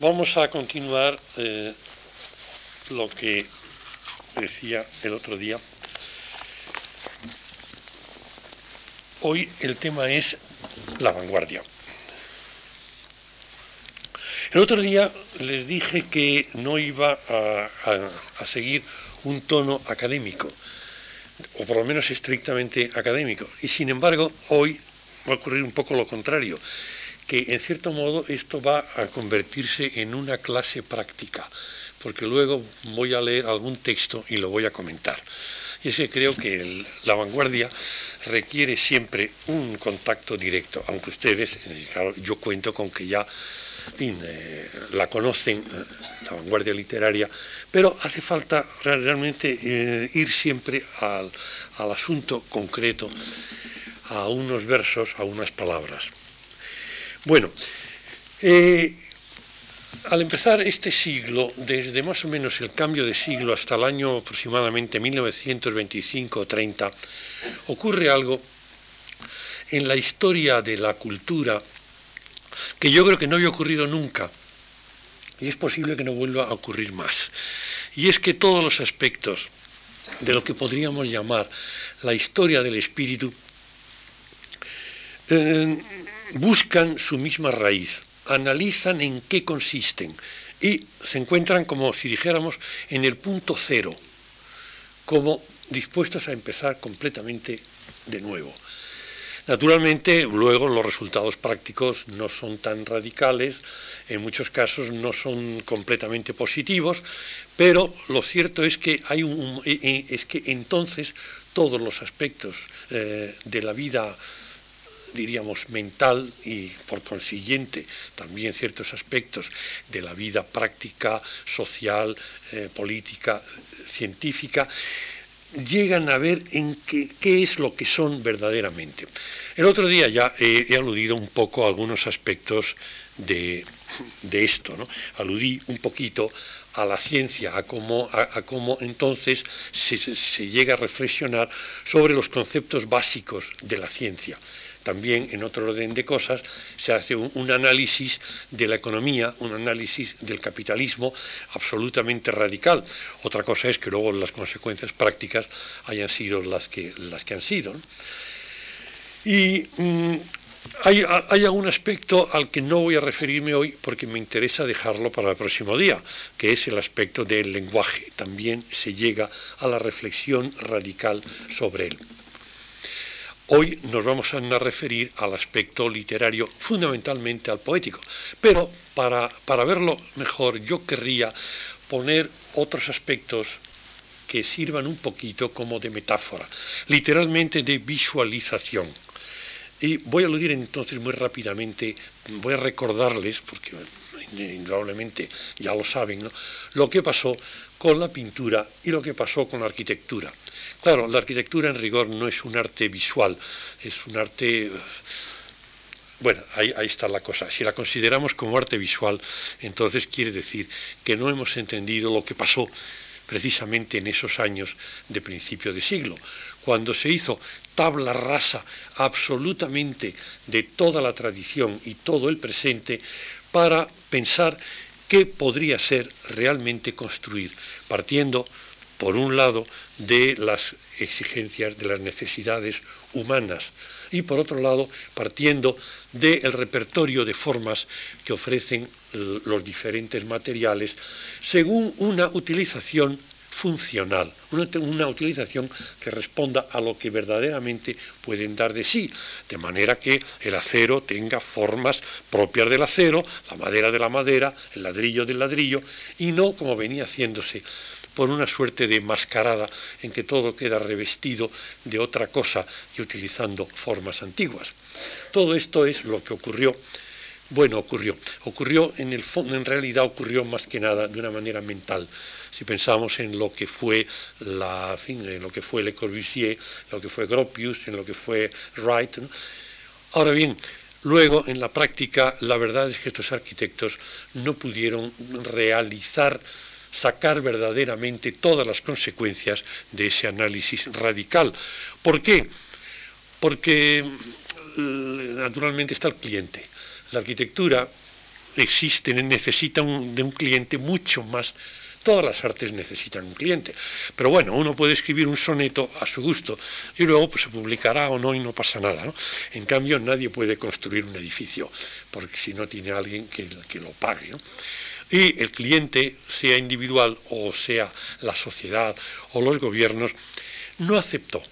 Vamos a continuar eh, lo que decía el otro día. Hoy el tema es la vanguardia. El otro día les dije que no iba a, seguir un tono académico, o por lo menos estrictamente académico. Y sin embargo, hoy va a ocurrir un poco lo contrario que en cierto modo esto va a convertirse en una clase práctica, porque luego voy a leer algún texto y lo voy a comentar. Y es que creo que la vanguardia requiere siempre un contacto directo, aunque ustedes, eh, claro, yo cuento con que ya eh, la conocen, eh, la vanguardia literaria, pero hace falta realmente ir siempre al asunto concreto, a unos versos, a unas palabras. Bueno, eh, al empezar este siglo, desde más o menos el cambio de siglo hasta el año aproximadamente 1925 o 30, ocurre algo en la historia de la cultura que yo creo que no había ocurrido nunca y es posible que no vuelva a ocurrir más. Y es que todos los aspectos de lo que podríamos llamar la historia del espíritu eh, buscan su misma raíz, analizan en qué consisten y se encuentran como si dijéramos en el punto cero, como dispuestos a empezar completamente de nuevo. Naturalmente, luego los resultados prácticos no son tan radicales, en muchos casos no son completamente positivos, pero lo cierto es que hay un, es que entonces todos los aspectos eh, de la vida diríamos, mental y por consiguiente también ciertos aspectos de la vida práctica, social, eh, política, científica, llegan a ver en qué, es lo que son verdaderamente. El otro día ya he, aludido un poco a algunos aspectos de, esto, ¿no? aludí un poquito a la ciencia, a cómo, a, cómo entonces se llega a reflexionar sobre los conceptos básicos de la ciencia también en otro orden de cosas se hace un, análisis de la economía, un análisis del capitalismo absolutamente radical. Otra cosa es que luego las consecuencias prácticas hayan sido las que, las que han sido. Y mm, hay, hay, algún aspecto al que no voy a referirme hoy porque me interesa dejarlo para el próximo día, que es el aspecto del lenguaje. También se llega a la reflexión radical sobre él. Hoy nos vamos a referir al aspecto literario, fundamentalmente al poético, pero para, para verlo mejor yo querría poner otros aspectos que sirvan un poquito como de metáfora, literalmente de visualización. Y voy a aludir entonces muy rápidamente, voy a recordarles, porque indudablemente ya lo saben, lo que pasó con la pintura y lo que pasó con la arquitectura. Claro, la arquitectura en rigor no es un arte visual, es un arte... Bueno, ahí, está la cosa. Si la consideramos como arte visual, entonces quiere decir que no hemos entendido lo que pasó precisamente en esos años de principio de siglo, cuando se hizo tabla rasa absolutamente de toda la tradición y todo el presente para pensar qué podría ser realmente construir, partiendo por un lado, de las exigencias, de las necesidades humanas y por otro lado, partiendo del repertorio de formas que ofrecen los diferentes materiales según una utilización funcional, una, utilización que responda a lo que verdaderamente pueden dar de sí, de manera que el acero tenga formas propias del acero, la madera de la madera, el ladrillo del ladrillo, y no como venía haciéndose por una suerte de mascarada en que todo queda revestido de otra cosa y utilizando formas antiguas. Todo esto es lo que ocurrió bueno, ocurrió. Ocurrió en el fondo, en realidad ocurrió más que nada de una manera mental. Si pensamos en lo que fue la, en lo que fue Le Corbusier, lo que fue Gropius, en lo que fue Wright. Ahora bien, luego en la práctica, la verdad es que estos arquitectos no pudieron realizar sacar verdaderamente todas las consecuencias de ese análisis radical. ¿Por qué? Porque mm, naturalmente está el cliente. La arquitectura existen, necesitan de un cliente mucho más Todas las artes necesitan un cliente. Pero bueno, uno puede escribir un soneto a su gusto y luego pues, se publicará o no y no pasa nada. ¿no? En cambio, nadie puede construir un edificio porque si no tiene alguien que, que lo pague. Y el cliente, sea individual o sea la sociedad o los gobiernos, no aceptó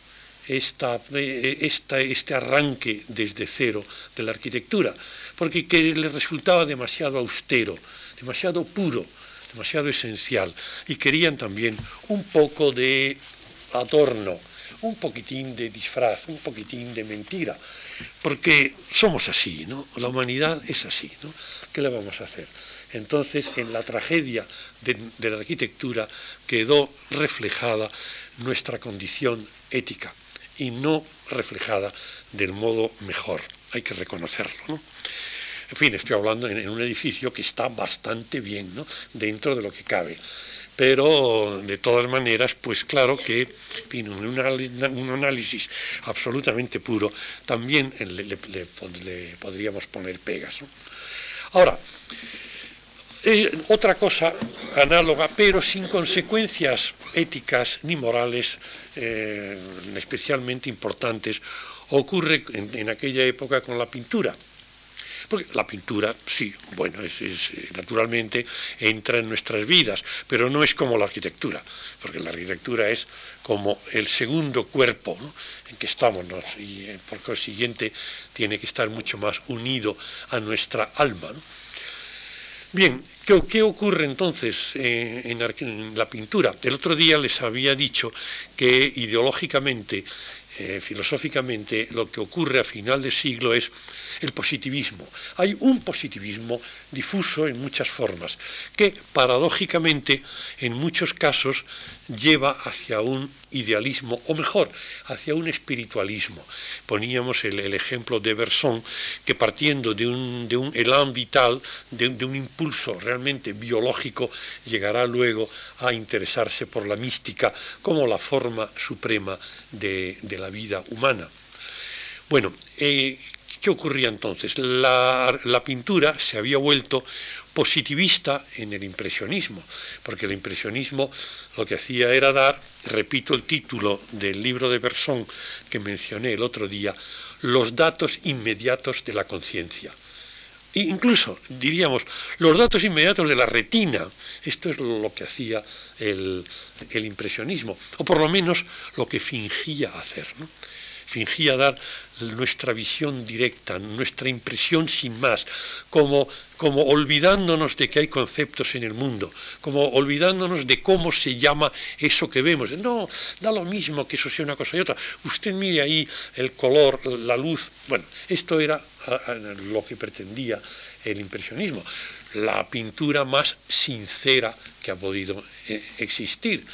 esta, esta, este arranque desde cero de la arquitectura, porque que le resultaba demasiado austero, demasiado puro, demasiado esencial y querían también un poco de adorno, un poquitín de disfraz, un poquitín de mentira, porque somos así, ¿no? La humanidad es así, ¿no? ¿Qué le vamos a hacer? Entonces, en la tragedia de, la arquitectura quedó reflejada nuestra condición ética y no reflejada del modo mejor, hay que reconocerlo, ¿no? En fin, estoy hablando en, un edificio que está bastante bien, ¿no? dentro de lo que cabe. Pero de todas maneras, pues claro que en un, análisis absolutamente puro también le, podríamos poner pegas. Ahora, otra cosa análoga, pero sin consecuencias éticas ni morales eh, especialmente importantes, ocurre en, aquella época con la pintura. Porque la pintura, sí, bueno, es, naturalmente entra en nuestras vidas, pero no es como la arquitectura, porque la arquitectura es como el segundo cuerpo en que estamos, y eh, por consiguiente tiene que estar mucho más unido a nuestra alma. Bien, ¿qué, ocurre entonces eh, en, en, la pintura? El otro día les había dicho que ideológicamente, filosóficamente, lo que ocurre a final de siglo es el positivismo. Hay un positivismo difuso en muchas formas, que paradójicamente en muchos casos lleva hacia un idealismo, o mejor, hacia un espiritualismo. Poníamos el, ejemplo de Berson, que partiendo de un, de un vital, de, un impulso realmente biológico, llegará luego a interesarse por la mística como la forma suprema de, la vida humana. Bueno, eh, ¿Qué ocurría entonces? La, pintura se había vuelto positivista en el impresionismo, porque el impresionismo lo que hacía era dar, repito el título del libro de Bersón que mencioné el otro día, los datos inmediatos de la conciencia. E incluso, diríamos, los datos inmediatos de la retina. Esto es lo que hacía el, impresionismo, o por lo menos lo que fingía hacer. Fingía dar nuestra visión directa, nuestra impresión sin más, como, como olvidándonos de que hay conceptos en el mundo, como olvidándonos de cómo se llama eso que vemos. No, da lo mismo que eso sea una cosa y otra. Usted mire ahí el color, la luz. Bueno, esto era lo que pretendía el impresionismo, la pintura más sincera que ha podido eh, existir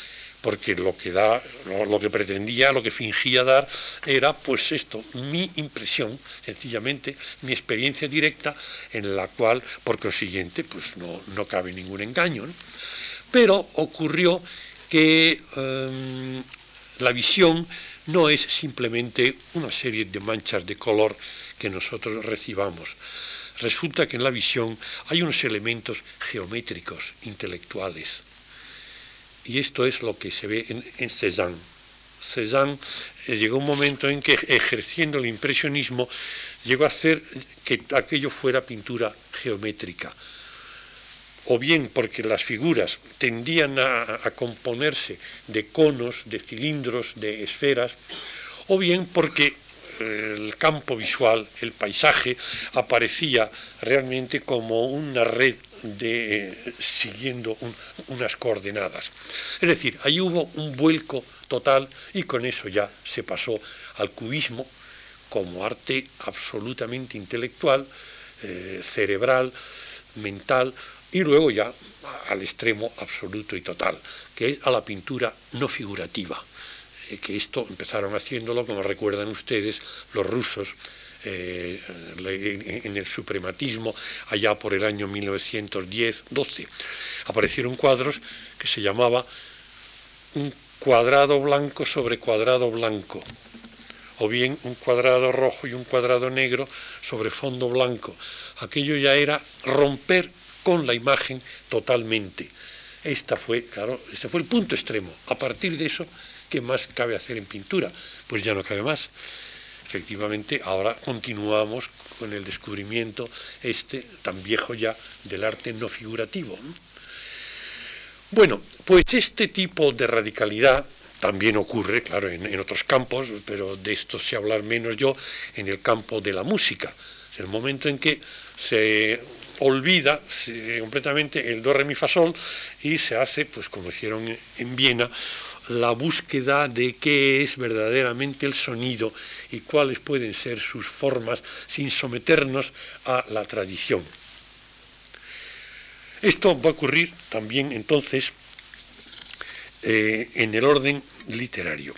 porque lo que da, lo, que pretendía, lo que fingía dar era pues esto, mi impresión, sencillamente mi experiencia directa en la cual por consiguiente pues no, cabe ningún engaño. Pero ocurrió que em, la visión no es simplemente una serie de manchas de color que nosotros recibamos. Resulta que en la visión hay unos elementos geométricos, intelectuales, y esto es lo que se ve en, Cézanne. Cézanne eh, llegó un momento en que ejerciendo el impresionismo llegó a hacer que aquello fuera pintura geométrica, o bien porque las figuras tendían a, componerse de conos, de cilindros, de esferas, o bien porque el campo visual, el paisaje, aparecía realmente como una red de, eh, siguiendo unas coordenadas. Es decir, ahí hubo un vuelco total y con eso ya se pasó al cubismo como arte absolutamente intelectual, eh, cerebral, mental, y luego ya al extremo absoluto y total, que es a la pintura no figurativa, eh, que esto empezaron haciéndolo, como recuerdan ustedes, los rusos eh, en el suprematismo allá por el año 1910-12. Aparecieron cuadros que se llamaba un cuadrado blanco sobre cuadrado blanco, o bien un cuadrado rojo y un cuadrado negro sobre fondo blanco. Aquello ya era romper con la imagen totalmente. Esta fue, claro, este fue el punto extremo. A partir de eso, ¿qué más cabe hacer en pintura? Pues ya no cabe más. Efectivamente, ahora continuamos con el descubrimiento este tan viejo ya del arte no figurativo. Bueno, pues este tipo de radicalidad también ocurre, claro, en, otros campos, pero de esto sé hablar menos yo, en el campo de la música. Es el momento en que se olvida completamente el do, re, mi, fa, sol y se hace, pues como hicieron en Viena, la búsqueda de qué es verdaderamente el sonido y cuáles pueden ser sus formas sin someternos a la tradición. Esto va a ocurrir también entonces eh, en el orden literario.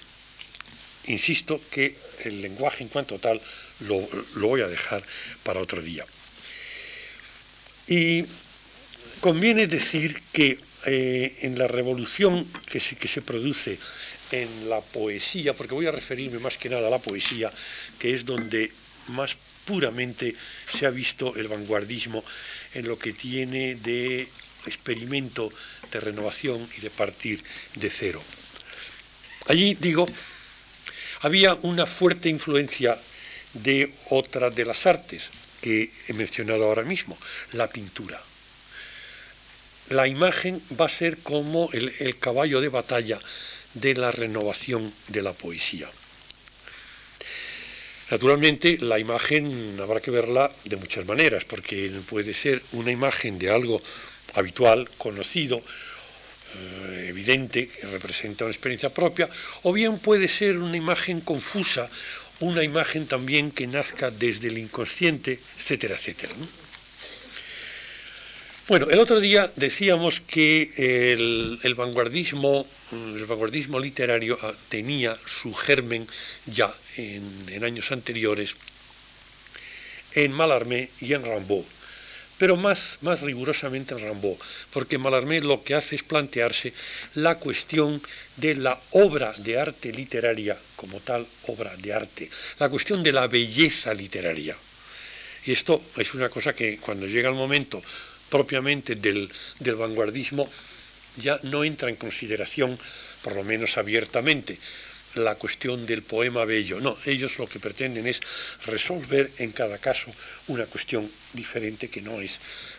Insisto que el lenguaje en cuanto tal lo, voy a dejar para otro día. Y conviene decir que eh, en la revolución que se, que se produce en la poesía, porque voy a referirme más que nada a la poesía, que es donde más puramente se ha visto el vanguardismo en lo que tiene de experimento de renovación y de partir de cero. Allí, digo, había una fuerte influencia de otra de las artes que he mencionado ahora mismo, la pintura. La imagen va a ser como el, caballo de batalla de la renovación de la poesía. Naturalmente, la imagen habrá que verla de muchas maneras, porque puede ser una imagen de algo habitual, conocido, eh, evidente, que representa una experiencia propia, o bien puede ser una imagen confusa, una imagen también que nazca desde el inconsciente, etcétera, etcétera. Bueno, el otro día decíamos que el, vanguardismo, el vanguardismo literario ah, tenía su germen ya en, años anteriores en Mallarmé y en Rimbaud, pero más, más rigurosamente en Rimbaud, porque Mallarmé lo que hace es plantearse la cuestión de la obra de arte literaria como tal obra de arte, la cuestión de la belleza literaria. Y esto es una cosa que cuando llega el momento propiamente del, vanguardismo ya no entra en consideración, por lo menos abiertamente, la cuestión del poema bello. No, ellos lo que pretenden es resolver en cada caso una cuestión diferente que no es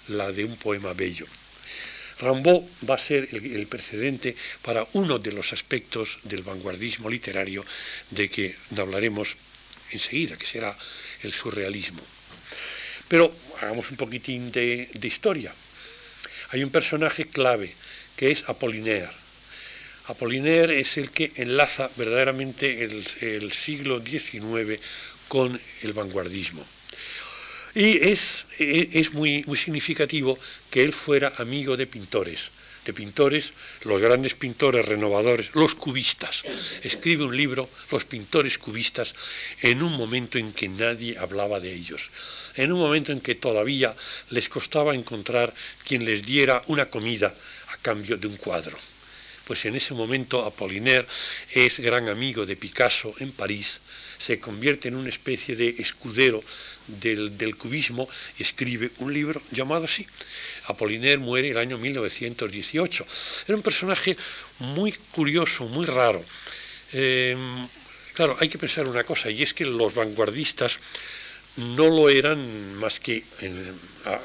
la de un poema bello. Rimbaud va a ser el, el, precedente para uno de los aspectos del vanguardismo literario de que hablaremos enseguida, que será el surrealismo. Pero hagamos un poquitín de, historia. Hay un personaje clave que es Apollinaire. Apollinaire es el que enlaza verdaderamente el, siglo XIX con el vanguardismo. Y es, es muy, muy, significativo que él fuera amigo de pintores, de pintores, los grandes pintores renovadores, los cubistas. Escribe un libro, Los pintores cubistas, en un momento en que nadie hablaba de ellos en un momento en que todavía les costaba encontrar quien les diera una comida a cambio de un cuadro. Pues en ese momento Apollinaire es gran amigo de Picasso en París, se convierte en una especie de escudero del, del, cubismo y escribe un libro llamado así. Apollinaire muere el año 1918. Era un personaje muy curioso, muy raro. Eh, claro, hay que pensar una cosa, y es que los vanguardistas no lo eran más que,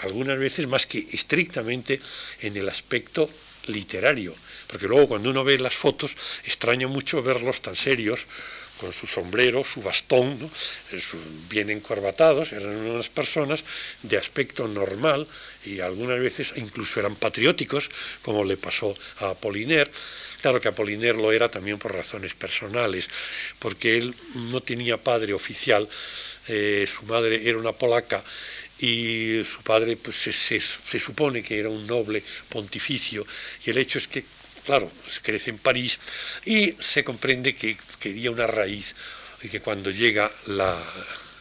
algunas veces, más que estrictamente en el aspecto literario, porque luego cuando uno ve las fotos extraña mucho verlos tan serios, con su sombrero, su bastón, bien encorbatados, eran unas personas de aspecto normal y algunas veces incluso eran patrióticos, como le pasó a Apollinaire. Claro que Apollinaire lo era también por razones personales, porque él no tenía padre oficial, eh, su madre era una polaca y su padre pues, se, supone que era un noble pontificio y el hecho es que, claro, crece en París y se comprende que quería una raíz y que cuando llega la,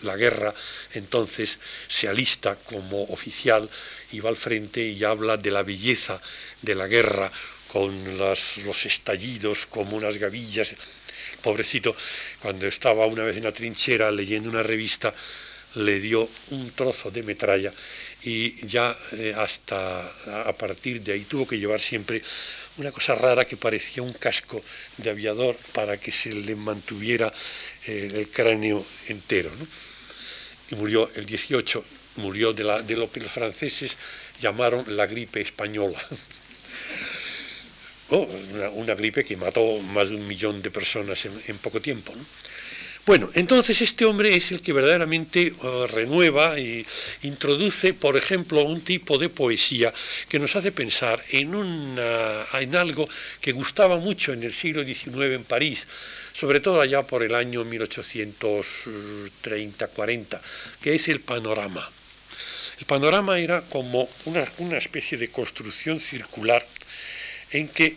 la guerra, entonces se alista como oficial y va al frente y habla de la belleza de la guerra con los estallidos como unas gavillas. Pobrecito, cuando estaba una vez en la trinchera leyendo una revista, le dio un trozo de metralla y ya eh, hasta a partir de ahí tuvo que llevar siempre una cosa rara que parecía un casco de aviador para que se le mantuviera eh, el cráneo entero. Y murió el 18, murió de, la, de lo que los franceses llamaron la gripe española. Oh, una, gripe que mató más de un millón de personas en, poco tiempo. ¿no? Bueno, entonces este hombre es el que verdaderamente uh, renueva e introduce, por ejemplo, un tipo de poesía que nos hace pensar en, en algo que gustaba mucho en el siglo XIX en París, sobre todo allá por el año 1830-40, que es el panorama. El panorama era como una, una especie de construcción circular en que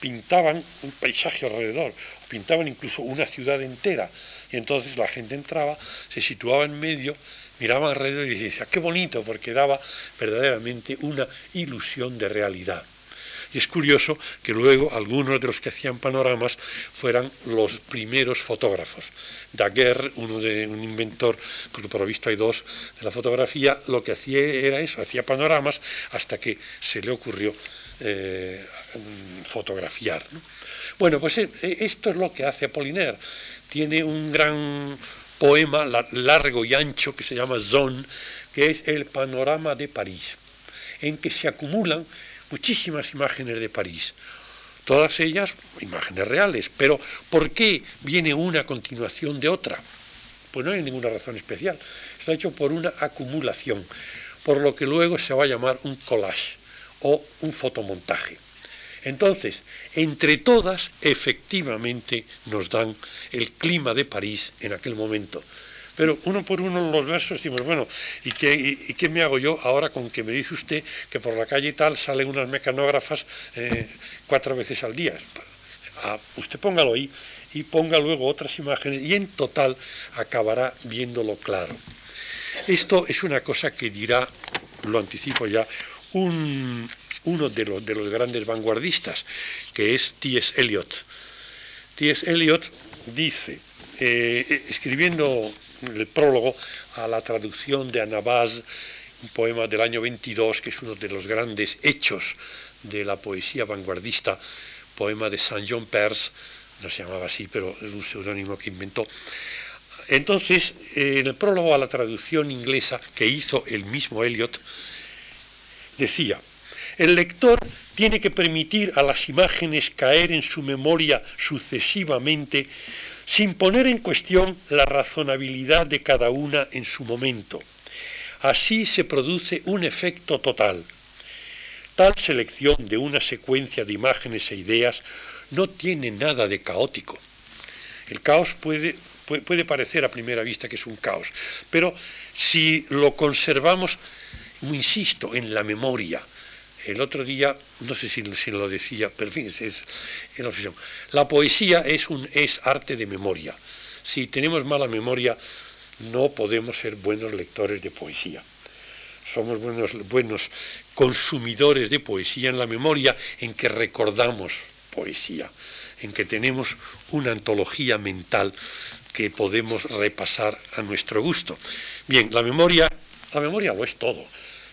pintaban un paisaje alrededor, pintaban incluso una ciudad entera, y entonces la gente entraba, se situaba en medio, miraba alrededor y decía, qué bonito, porque daba verdaderamente una ilusión de realidad. Y es curioso que luego algunos de los que hacían panoramas fueran los primeros fotógrafos. Daguerre, uno de un inventor, porque por lo visto hay dos de la fotografía, lo que hacía era eso, hacía panoramas hasta que se le ocurrió eh, fotografiar. Bueno, pues eh, esto es lo que hace Apollinaire. Tiene un gran poema largo y ancho que se llama Zone, que es el panorama de París, en que se acumulan muchísimas imágenes de París, todas ellas imágenes reales, pero ¿por qué viene una continuación de otra? Pues no hay ninguna razón especial, está hecho por una acumulación, por lo que luego se va a llamar un collage o un fotomontaje. Entonces, entre todas, efectivamente nos dan el clima de París en aquel momento. Pero uno por uno los versos decimos, bueno, ¿y qué, me hago yo ahora con que me dice usted que por la calle tal salen unas mecanógrafas eh, cuatro veces al día? Ah, usted póngalo ahí y ponga luego otras imágenes y en total acabará viéndolo claro. Esto es una cosa que dirá, lo anticipo ya, un, uno de los, de los grandes vanguardistas, que es T.S. Eliot. T.S. Eliot dice, eh, escribiendo el prólogo a la traducción de Anabaz, un poema del año 22, que es uno de los grandes hechos de la poesía vanguardista, poema de Saint John Peirce, no se llamaba así, pero es un seudónimo que inventó. Entonces, en el prólogo a la traducción inglesa que hizo el mismo Eliot, decía, el lector tiene que permitir a las imágenes caer en su memoria sucesivamente sin poner en cuestión la razonabilidad de cada una en su momento. Así se produce un efecto total. Tal selección de una secuencia de imágenes e ideas no tiene nada de caótico. El caos puede, puede, parecer a primera vista que es un caos, pero si lo conservamos, insisto, en la memoria, el otro día, no sé si, lo decía, pero en fin, es, es, la poesía es, un, es arte de memoria. Si tenemos mala memoria, no podemos ser buenos lectores de poesía. Somos buenos, buenos consumidores de poesía en la memoria en que recordamos poesía, en que tenemos una antología mental que podemos repasar a nuestro gusto. Bien, la memoria, la memoria lo es todo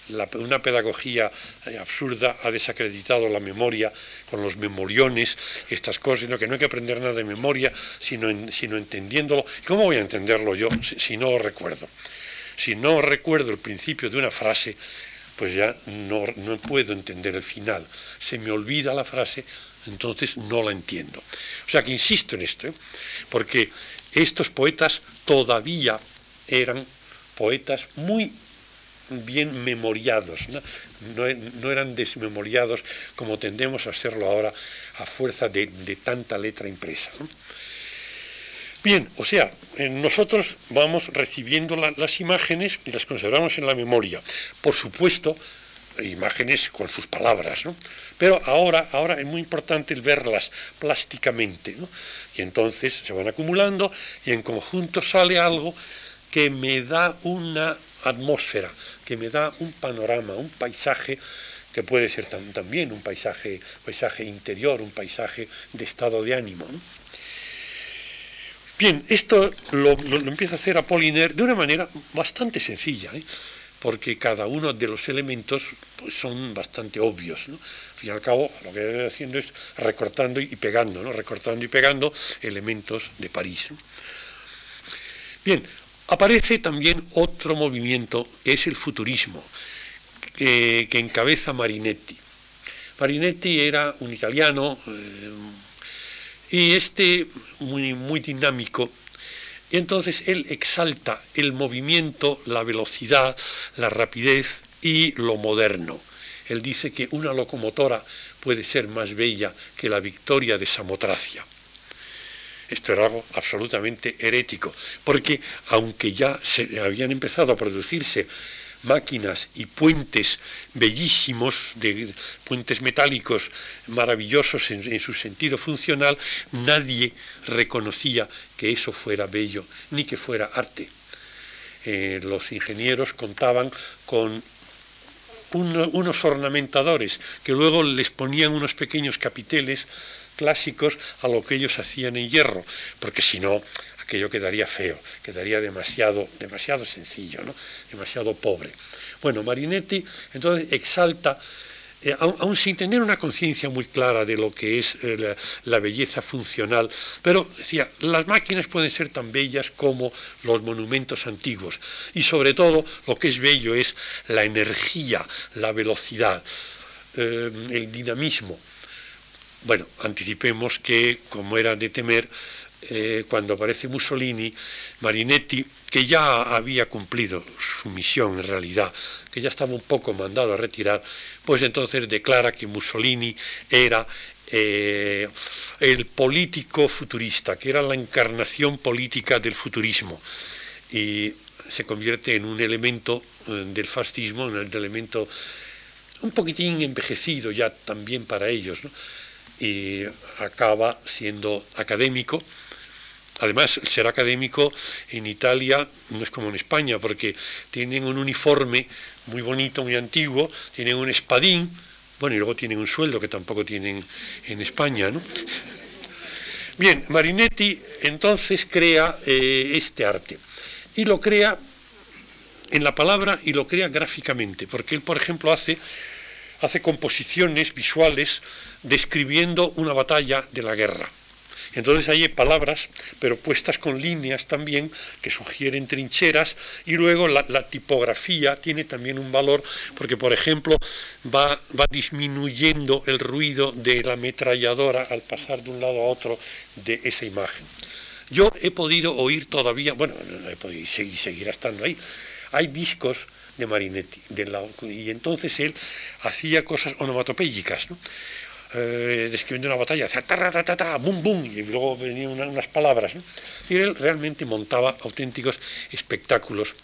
una pedagogía eh, absurda ha desacreditado la memoria con los memoriones, estas cosas, sino que no hay que aprender nada de memoria, sino, sino entendiéndolo. ¿Cómo voy a entenderlo yo si, no lo recuerdo? Si no recuerdo el principio de una frase, pues ya no, no puedo entender el final. Se me olvida la frase, entonces no la entiendo. O sea que insisto en esto, ¿eh? porque estos poetas todavía eran poetas muy bien memoriados, no, eran desmemoriados como tendemos a hacerlo ahora a fuerza de, tanta letra impresa. Bien, o sea, eh, nosotros vamos recibiendo las imágenes y las conservamos en la memoria. Por supuesto, imágenes con sus palabras, ¿no? Pero ahora, ahora es muy importante el verlas plásticamente, ¿no? Y entonces se van acumulando y en conjunto sale algo que me da una atmósfera, que me da un panorama, un paisaje que puede ser también un paisaje, paisaje interior, un paisaje de estado de ánimo. Bien, esto lo, empieza a hacer Apollinaire de una manera bastante sencilla, ¿eh? porque cada uno de los elementos pues, son bastante obvios. Al fin y al cabo, lo que viene haciendo es recortando y pegando, ¿no? recortando y pegando elementos de París. Bien, aparece también otro movimiento que es el futurismo que, encabeza Marinetti. Marinetti era un italiano eh, y este muy, muy dinámico. Y entonces él exalta el movimiento, la velocidad, la rapidez y lo moderno. Él dice que una locomotora puede ser más bella que la victoria de Samotracia. Esto era algo absolutamente herético, porque aunque ya se habían empezado a producirse máquinas y puentes bellísimos, de, puentes metálicos maravillosos en, su sentido funcional, nadie reconocía que eso fuera bello ni que fuera arte. Eh, los ingenieros contaban con unos ornamentadores que luego les ponían unos pequeños capiteles clásicos a lo que ellos hacían en hierro, porque si no, aquello quedaría feo, quedaría demasiado, demasiado sencillo, ¿no? demasiado pobre. Bueno, Marinetti entonces exalta, eh, aún, sin tener una conciencia muy clara de lo que es eh, la, belleza funcional, pero decía, las máquinas pueden ser tan bellas como los monumentos antiguos, y sobre todo lo que es bello es la energía, la velocidad, eh, el dinamismo. Bueno, anticipemos que, como era de temer, eh, cuando aparece Mussolini, Marinetti, que ya había cumplido su misión en realidad, que ya estaba un poco mandado a retirar, pues entonces declara que Mussolini era eh, el político futurista, que era la encarnación política del futurismo, y se convierte en un elemento eh, del fascismo, en un elemento un poquitín envejecido ya también para ellos, y acaba siendo académico, Además, ser académico en Italia no es como en España, porque tienen un uniforme muy bonito, muy antiguo, tienen un espadín, bueno, y luego tienen un sueldo que tampoco tienen en España, ¿no? Bien, Marinetti entonces crea eh, este arte y lo crea en la palabra y lo crea gráficamente, porque él, por ejemplo, hace, hace composiciones visuales describiendo una batalla de la guerra. Entonces hay palabras, pero puestas con líneas también, que sugieren trincheras, y luego la, tipografía tiene también un valor, porque por ejemplo va, va disminuyendo el ruido de la ametralladora al pasar de un lado a otro de esa imagen. Yo he podido oír todavía, bueno, he podido seguir, seguir estando ahí, hay discos de Marinetti, y entonces él hacía cosas onomatopéyicas, ¿no? eh, describiendo una batalla, hacía ta, ta, ta, bum, bum, y luego venían unas palabras. Y él realmente montaba auténticos espectáculos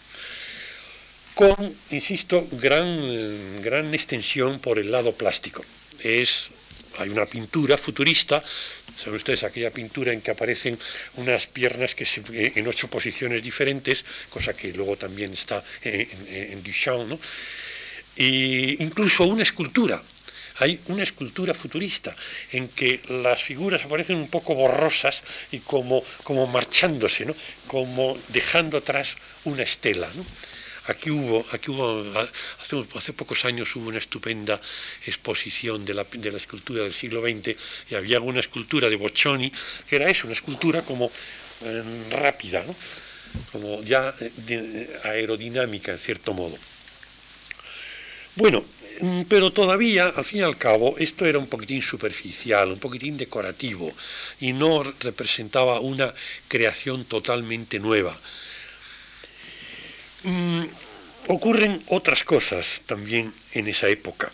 con, insisto, gran, gran extensión por el lado plástico. Es, hay una pintura futurista, saben ustedes aquella pintura en que aparecen unas piernas que se, en ocho posiciones diferentes, cosa que luego también está en, en, Duchamp, ¿no? e incluso una escultura hay una escultura futurista en que las figuras aparecen un poco borrosas y como, como marchándose, ¿no? como dejando atrás una estela. Aquí hubo, aquí hubo hace, pocos años hubo una estupenda exposición de la, de escultura del siglo XX y había una escultura de Boccioni que era eso, una escultura como eh, rápida, como ya eh, aerodinámica en cierto modo. Bueno, Mm, pero todavía, al fin y al cabo, esto era un poquitín superficial, un poquitín decorativo y no representaba una creación totalmente nueva. Mm, ocurren otras cosas también en esa época.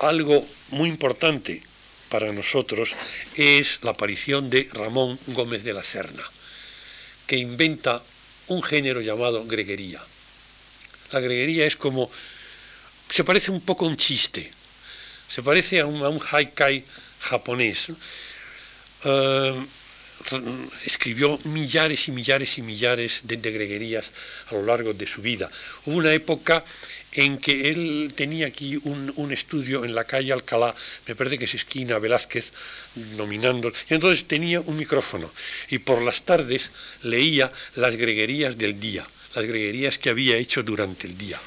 Algo muy importante para nosotros es la aparición de Ramón Gómez de la Serna, que inventa un género llamado greguería. La greguería es como se parece un poco a un chiste, se parece a un, haikai japonés. Eh, escribió millares y millares y millares de, greguerías a lo largo de su vida. Hubo una época en que él tenía aquí un, estudio en la calle Alcalá, me parece que es esquina Velázquez, nominando, y entonces tenía un micrófono y por las tardes leía las greguerías del día, las greguerías que había hecho durante el día.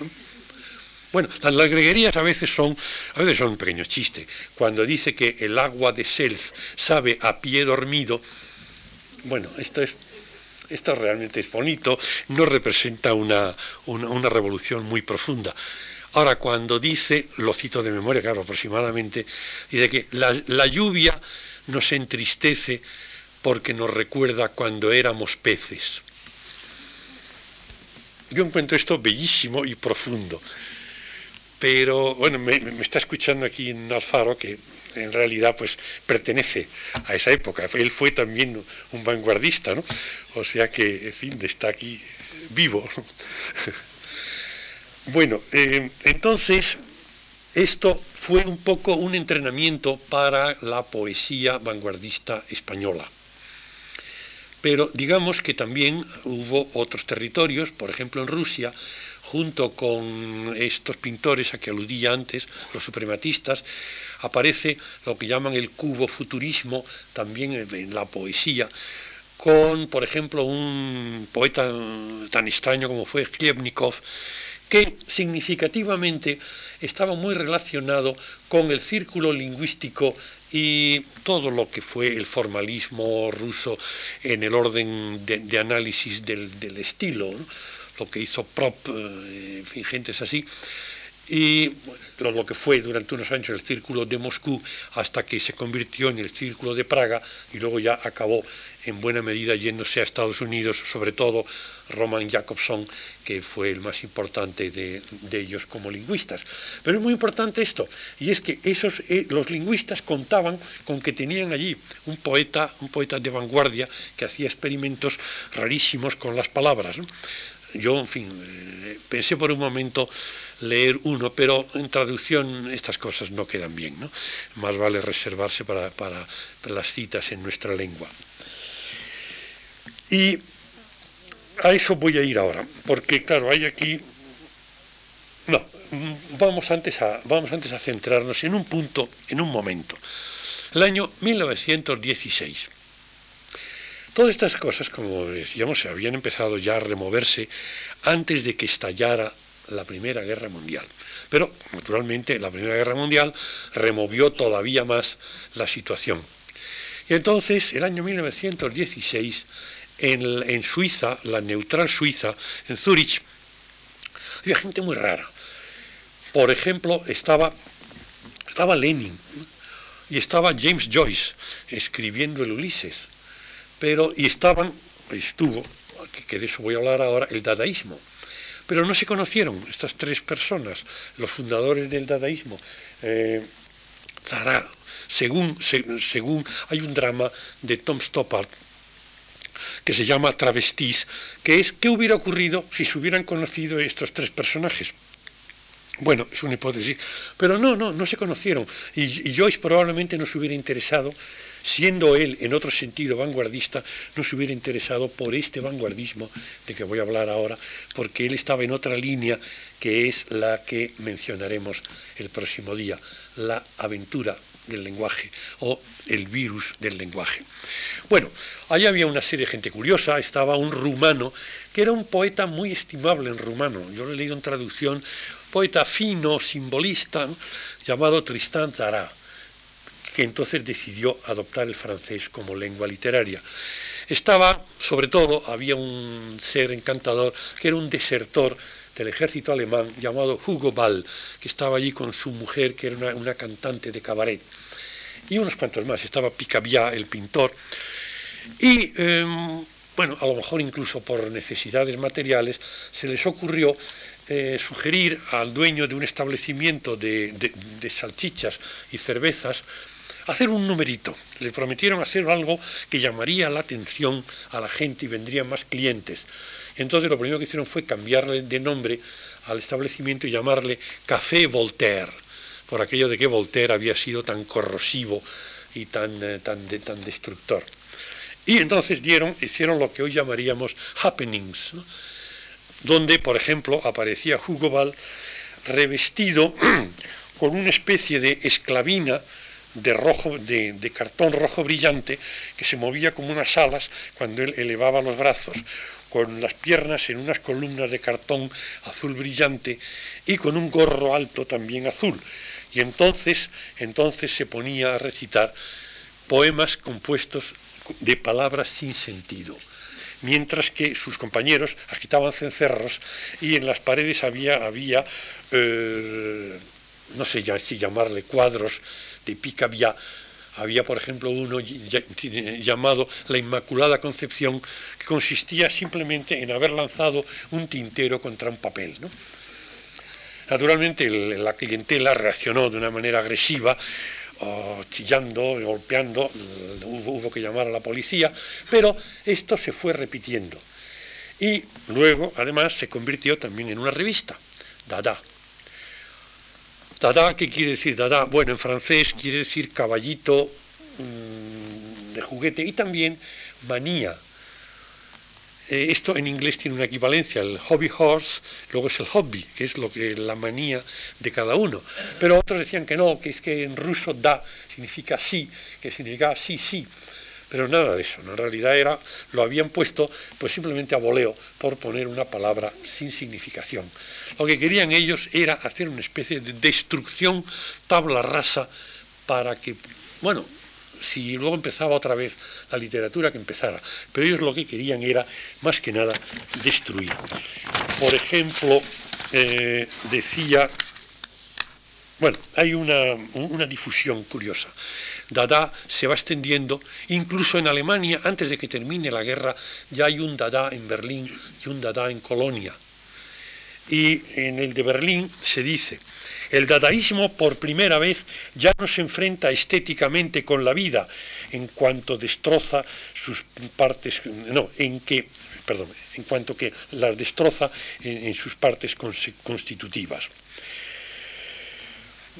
Bueno, las, greguerías a veces son, a veces son un pequeño chiste. Cuando dice que el agua de Selz sabe a pie dormido, bueno, esto es esto realmente es bonito, no representa una, revolución muy profunda. Ahora, cuando dice, lo cito de memoria, claro, aproximadamente, dice que la, lluvia nos entristece porque nos recuerda cuando éramos peces. Yo encuentro esto bellísimo y profundo. Pero, bueno, me, me está escuchando aquí en Alfaro, que en realidad pues pertenece a esa época. Él fue también un vanguardista, ¿no? O sea que, en fin, está aquí vivo. bueno, eh, entonces, esto fue un poco un entrenamiento para la poesía vanguardista española. Pero digamos que también hubo otros territorios, por ejemplo en Rusia, junto con estos pintores a que aludía antes, los suprematistas, aparece lo que llaman el cubo futurismo también en la poesía, con, por ejemplo, un poeta tan extraño como fue Klebnikov, que significativamente estaba muy relacionado con el círculo lingüístico y todo lo que fue el formalismo ruso en el orden de, análisis del, estilo, lo que hizo Prop, eh, en fin, gentes así, y lo que fue durante unos años el círculo de Moscú hasta que se convirtió en el círculo de Praga y luego ya acabó en buena medida yéndose a Estados Unidos, sobre todo Roman Jacobson, que fue el más importante de, ellos como lingüistas. Pero es muy importante esto, y es que esos, eh, los lingüistas contaban con que tenían allí un poeta, un poeta de vanguardia que hacía experimentos rarísimos con las palabras. Yo, en fin, eh, pensé por un momento leer uno, pero en traducción estas cosas no quedan bien, ¿no? Más vale reservarse para, las citas en nuestra lengua. Y a eso voy a ir ahora, porque claro, hay aquí... No, vamos antes a, vamos antes a centrarnos en un punto, en un momento. El año 1916. Todas estas cosas, como decíamos, habían empezado ya a removerse antes de que estallara la Primera Guerra Mundial. Pero, naturalmente, la Primera Guerra Mundial removió todavía más la situación. Y entonces, el año 1916, en, Suiza, la neutral Suiza, en Zúrich, había gente muy rara. Por ejemplo, estaba, estaba Lenin y estaba James Joyce escribiendo el Ulises. Pero, y estaban, estuvo, que de eso voy a hablar ahora, el dadaísmo pero no se conocieron estas tres personas, los fundadores del dadaísmo. Eh, Zara, según, según hay un drama de Tom Stoppard que se llama Travestis, que es qué hubiera ocurrido si se hubieran conocido estos tres personajes. Bueno, es una hipótesis, pero no, no, no se conocieron. Y, y Joyce probablemente no se hubiera interesado siendo él en otro sentido vanguardista, no se hubiera interesado por este vanguardismo de que voy a hablar ahora, porque él estaba en otra línea que es la que mencionaremos el próximo día, la aventura del lenguaje o el virus del lenguaje. Bueno, allí había una serie de gente curiosa, estaba un rumano que era un poeta muy estimable en rumano, yo lo he leído en traducción, poeta fino, simbolista, llamado Tristán Zara que entonces decidió adoptar el francés como lengua literaria. Estaba, sobre todo, había un ser encantador que era un desertor del ejército alemán llamado Hugo Ball, que estaba allí con su mujer, que era una, cantante de cabaret, y unos cuantos más. Estaba Picabia, el pintor, y em, bueno, a lo mejor incluso por necesidades materiales, se les ocurrió eh, sugerir al dueño de un establecimiento de salchichas y cervezas hacer un numerito. Le prometieron hacer algo que llamaría la atención a la gente y vendrían más clientes. Entonces lo primero que hicieron fue cambiarle de nombre al establecimiento y llamarle Café Voltaire, por aquello de que Voltaire había sido tan corrosivo y tan, eh, tan, tan destructor. Y entonces dieron, hicieron lo que hoy llamaríamos happenings, donde, por ejemplo, aparecía Hugo Ball revestido con una especie de esclavina de, rojo, de, cartón rojo brillante que se movía como unas alas cuando él elevaba los brazos, con las piernas en unas columnas de cartón azul brillante y con un gorro alto también azul. Y entonces, entonces se ponía a recitar poemas compuestos de palabras sin sentido mientras que sus compañeros agitaban cencerros y en las paredes había, había eh, no sé si llamarle cuadros de Picabia. Había, por ejemplo, uno llamado La Inmaculada Concepción, que consistía simplemente en haber lanzado un tintero contra un papel. Naturalmente, la clientela reaccionó de una manera agresiva, chillando, golpeando, hubo, hubo que llamar a la policía, pero esto se fue repitiendo. Y luego, además, se convirtió también en una revista, Dada. Dada, ¿qué quiere decir Dada? Bueno, en francés quiere decir caballito mm, de juguete y también manía. Eh, esto en inglés tiene una equivalencia, el hobby horse, luego es el hobby, que es lo que la manía de cada uno. Pero otros decían que no, que es que en ruso da significa sí, que significa sí, sí. Pero nada de eso, en realidad era, lo habían puesto pues simplemente a voleo por poner una palabra sin significación. Lo que querían ellos era hacer una especie de destrucción tabla rasa para que, bueno, si luego empezaba otra vez la literatura que empezara, pero ellos lo que querían era más que nada destruir. Por ejemplo, eh, decía, bueno, hay una, una difusión curiosa. Dada se va extendiendo, incluso en Alemania, antes de que termine la guerra, ya hay un Dada en Berlín y un Dada en Colonia. Y en el de Berlín se dice, el dadaísmo por primera vez ya no se enfrenta estéticamente con la vida en cuanto destroza sus partes, no, en que, perdón, en cuanto que las destroza en, sus partes constitutivas.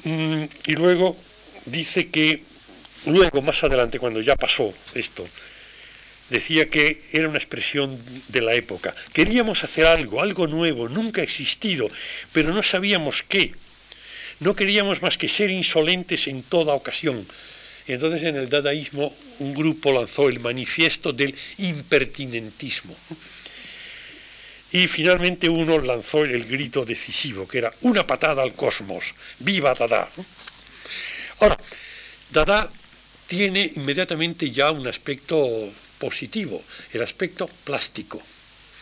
Mm, y luego dice que Luego, más adelante, cuando ya pasó esto, decía que era una expresión de la época. Queríamos hacer algo, algo nuevo, nunca existido, pero no sabíamos qué. No queríamos más que ser insolentes en toda ocasión. Entonces en el dadaísmo un grupo lanzó el manifiesto del impertinentismo. Y finalmente uno lanzó el grito decisivo, que era una patada al cosmos, viva Dada. Ahora, Dada tiene inmediatamente ya un aspecto positivo, el aspecto plástico.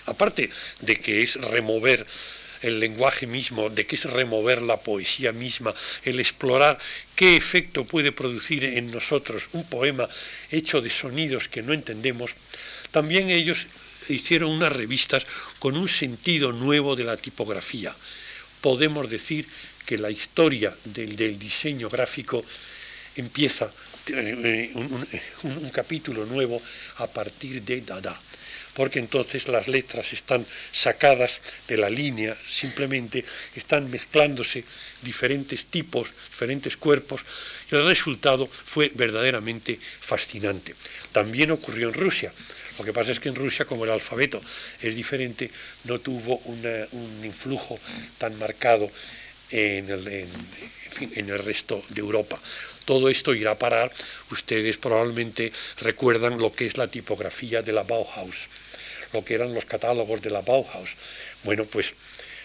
Aparte de que es remover el lenguaje mismo, de que es remover la poesía misma, el explorar qué efecto puede producir en nosotros un poema hecho de sonidos que no entendemos, también ellos hicieron unas revistas con un sentido nuevo de la tipografía. Podemos decir que la historia del, del diseño gráfico empieza eh, un, capítulo nuevo a partir de Dada, porque entonces las letras están sacadas de la línea, simplemente están mezclándose diferentes tipos, diferentes cuerpos, y el resultado fue verdaderamente fascinante. También ocurrió en Rusia. Lo que pasa es que en Rusia, como el alfabeto es diferente, no tuvo un influjo tan marcado en el, resto de Europa. Todo esto irá a parar, ustedes probablemente recuerdan lo que es la tipografía de la Bauhaus, lo que eran los catálogos de la Bauhaus. Bueno, pues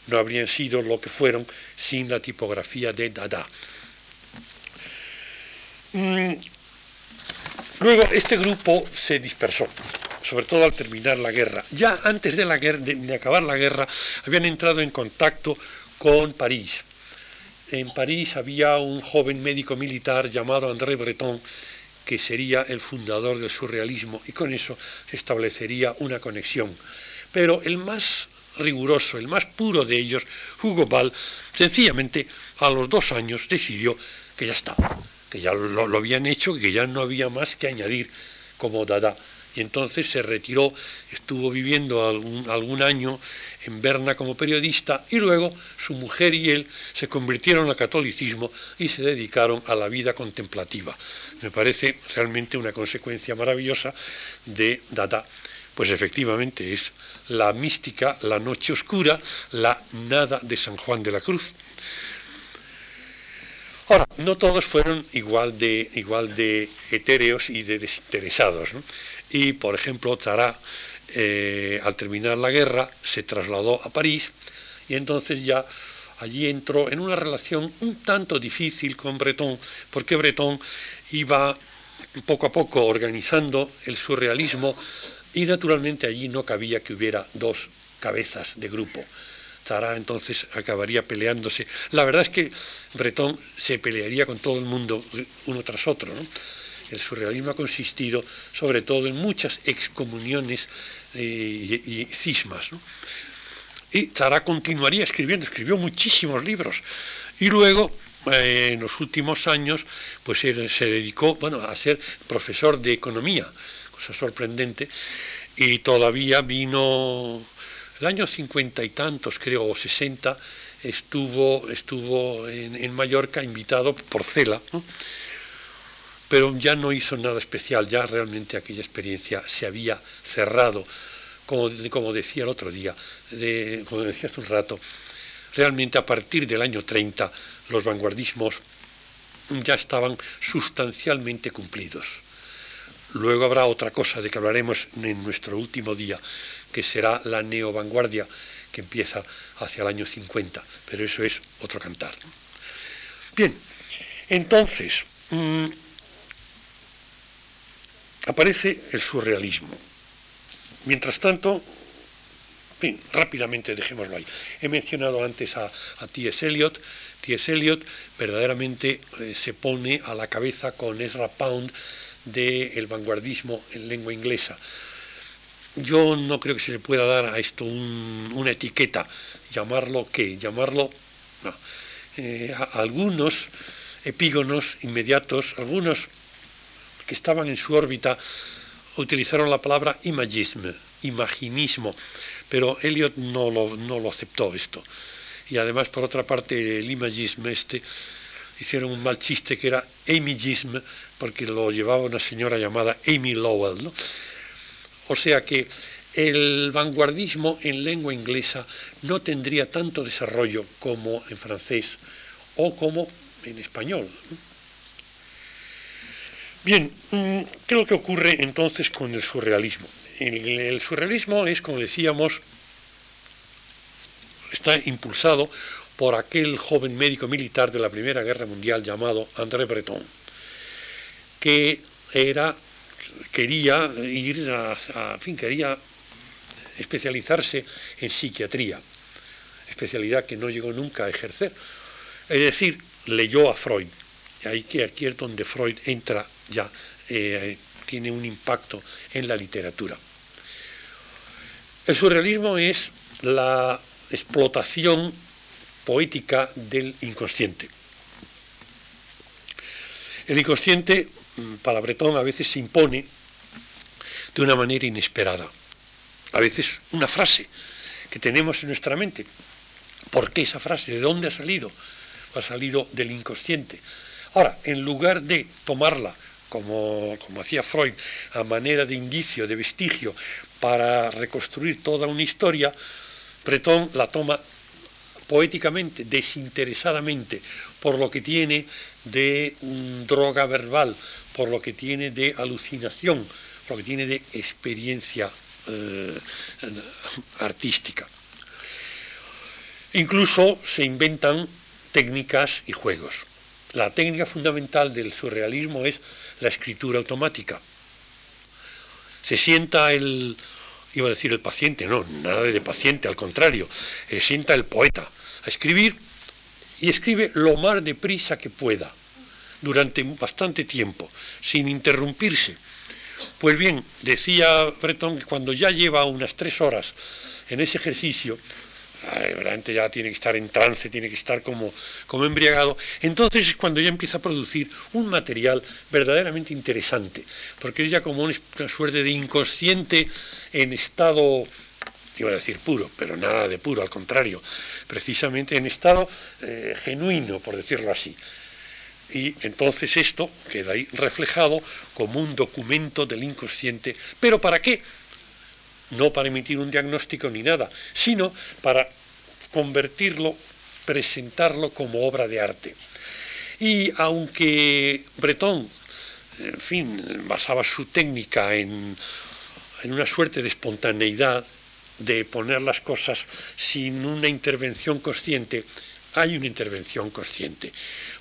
no habrían sido lo que fueron sin la tipografía de Dada. Mm, luego este grupo se dispersó, sobre todo al terminar la guerra. Ya antes de acabar la guerra habían entrado en contacto con París en París había un joven médico militar llamado André Breton, que sería el fundador del surrealismo, y con eso se establecería una conexión. Pero el más riguroso, el más puro de ellos, Hugo Ball, sencillamente a los dos años decidió que ya estaba, que ya lo, habían hecho, que ya no había más que añadir como Dada y entonces se retiró, estuvo viviendo algún, año en Berna como periodista y luego su mujer y él se convirtieron al catolicismo y se dedicaron a la vida contemplativa. Me parece realmente una consecuencia maravillosa de Dada. Pues efectivamente es la mística, la noche oscura, la nada de San Juan de la Cruz. Ahora, no todos fueron igual de, igual de etéreos y de desinteresados. Y, por ejemplo, Zara, eh, al terminar la guerra, se trasladó a París y entonces ya allí entró en una relación un tanto difícil con Breton, porque Breton iba poco a poco organizando el surrealismo y naturalmente allí no cabía que hubiera dos cabezas de grupo. Zara entonces acabaría peleándose. La verdad es que Breton se pelearía con todo el mundo uno tras otro. El surrealismo ha consistido sobre todo en muchas excomuniones eh, y, cismas. Y Zara continuaría escribiendo, escribió muchísimos libros. Y luego, eh, en los últimos años, pues se dedicó bueno, a ser profesor de economía, cosa sorprendente, y todavía vino el año cincuenta y tantos, creo, o sesenta, estuvo, estuvo en, Mallorca invitado por Cela, pero ya no hizo nada especial, ya realmente aquella experiencia se había cerrado, como, como decía el otro día, como decía hace un rato, realmente a partir del año 30 los vanguardismos ya estaban sustancialmente cumplidos. Luego habrá otra cosa de que hablaremos en nuestro último día, que será la neovanguardia que empieza hacia el año 50, pero eso es otro cantar. Bien, entonces, mm, aparece el surrealismo. Mientras tanto, rápidamente dejémoslo ahí. He mencionado antes a, T.S. Eliot. T.S. Eliot verdaderamente eh, se pone a la cabeza con Ezra Pound del vanguardismo en lengua inglesa. Yo no creo que se le pueda dar a esto una etiqueta, llamarlo qué, llamarlo... Eh, algunos epígonos inmediatos, algunos que estaban en su órbita, utilizaron la palabra imagisme, imaginismo, pero Eliot no lo, no lo aceptó esto. Y además, por otra parte, el imagisme este, hicieron un mal chiste que era amigisme, porque lo llevaba una señora llamada Amy Lowell, ¿no? O sea que el vanguardismo en lengua inglesa no tendría tanto desarrollo como en francés o como en español. Bien, ¿qué es lo que ocurre entonces con el surrealismo? El, surrealismo es, como decíamos, está impulsado por aquel joven médico militar de la Primera Guerra Mundial llamado André Breton, que era quería ir a, fin, quería especializarse en psiquiatría, especialidad que no llegó nunca a ejercer. Es decir, leyó a Freud, y ahí aquí es donde Freud entra ya, eh, tiene un impacto en la literatura. El surrealismo es la explotación poética del inconsciente. El inconsciente Mm, para Breton a veces se impone de una manera inesperada. A veces una frase que tenemos en nuestra mente. ¿Por qué esa frase? ¿De dónde ha salido? Ha salido del inconsciente. Ahora, en lugar de tomarla como, como hacía Freud, a manera de indicio, de vestigio, para reconstruir toda una historia, Breton la toma poéticamente, desinteresadamente, por lo que tiene de mm, droga verbal, por lo que tiene de alucinación, por lo que tiene de experiencia eh, artística. Incluso se inventan técnicas y juegos. La técnica fundamental del surrealismo es la escritura automática. Se sienta el, iba a decir el paciente, no, nada de paciente, al contrario, se sienta el poeta a escribir y escribe lo más deprisa que pueda durante bastante tiempo, sin interrumpirse. Pues bien, decía Breton que cuando ya lleva unas tres horas en ese ejercicio, verdaderamente ya tiene que estar en trance, tiene que estar como, como embriagado. Entonces es cuando ya empieza a producir un material verdaderamente interesante, porque es ya como una suerte de inconsciente en estado iba a decir puro, pero nada de puro, al contrario, precisamente en estado eh, genuino, por decirlo así. Y entonces esto queda ahí reflejado como un documento del inconsciente. ¿Pero para qué? No para emitir un diagnóstico ni nada, sino para convertirlo, presentarlo como obra de arte. Y aunque Breton, en fin, basaba su técnica en, en una suerte de espontaneidad, de poner las cosas sin una intervención consciente, hay una intervención consciente,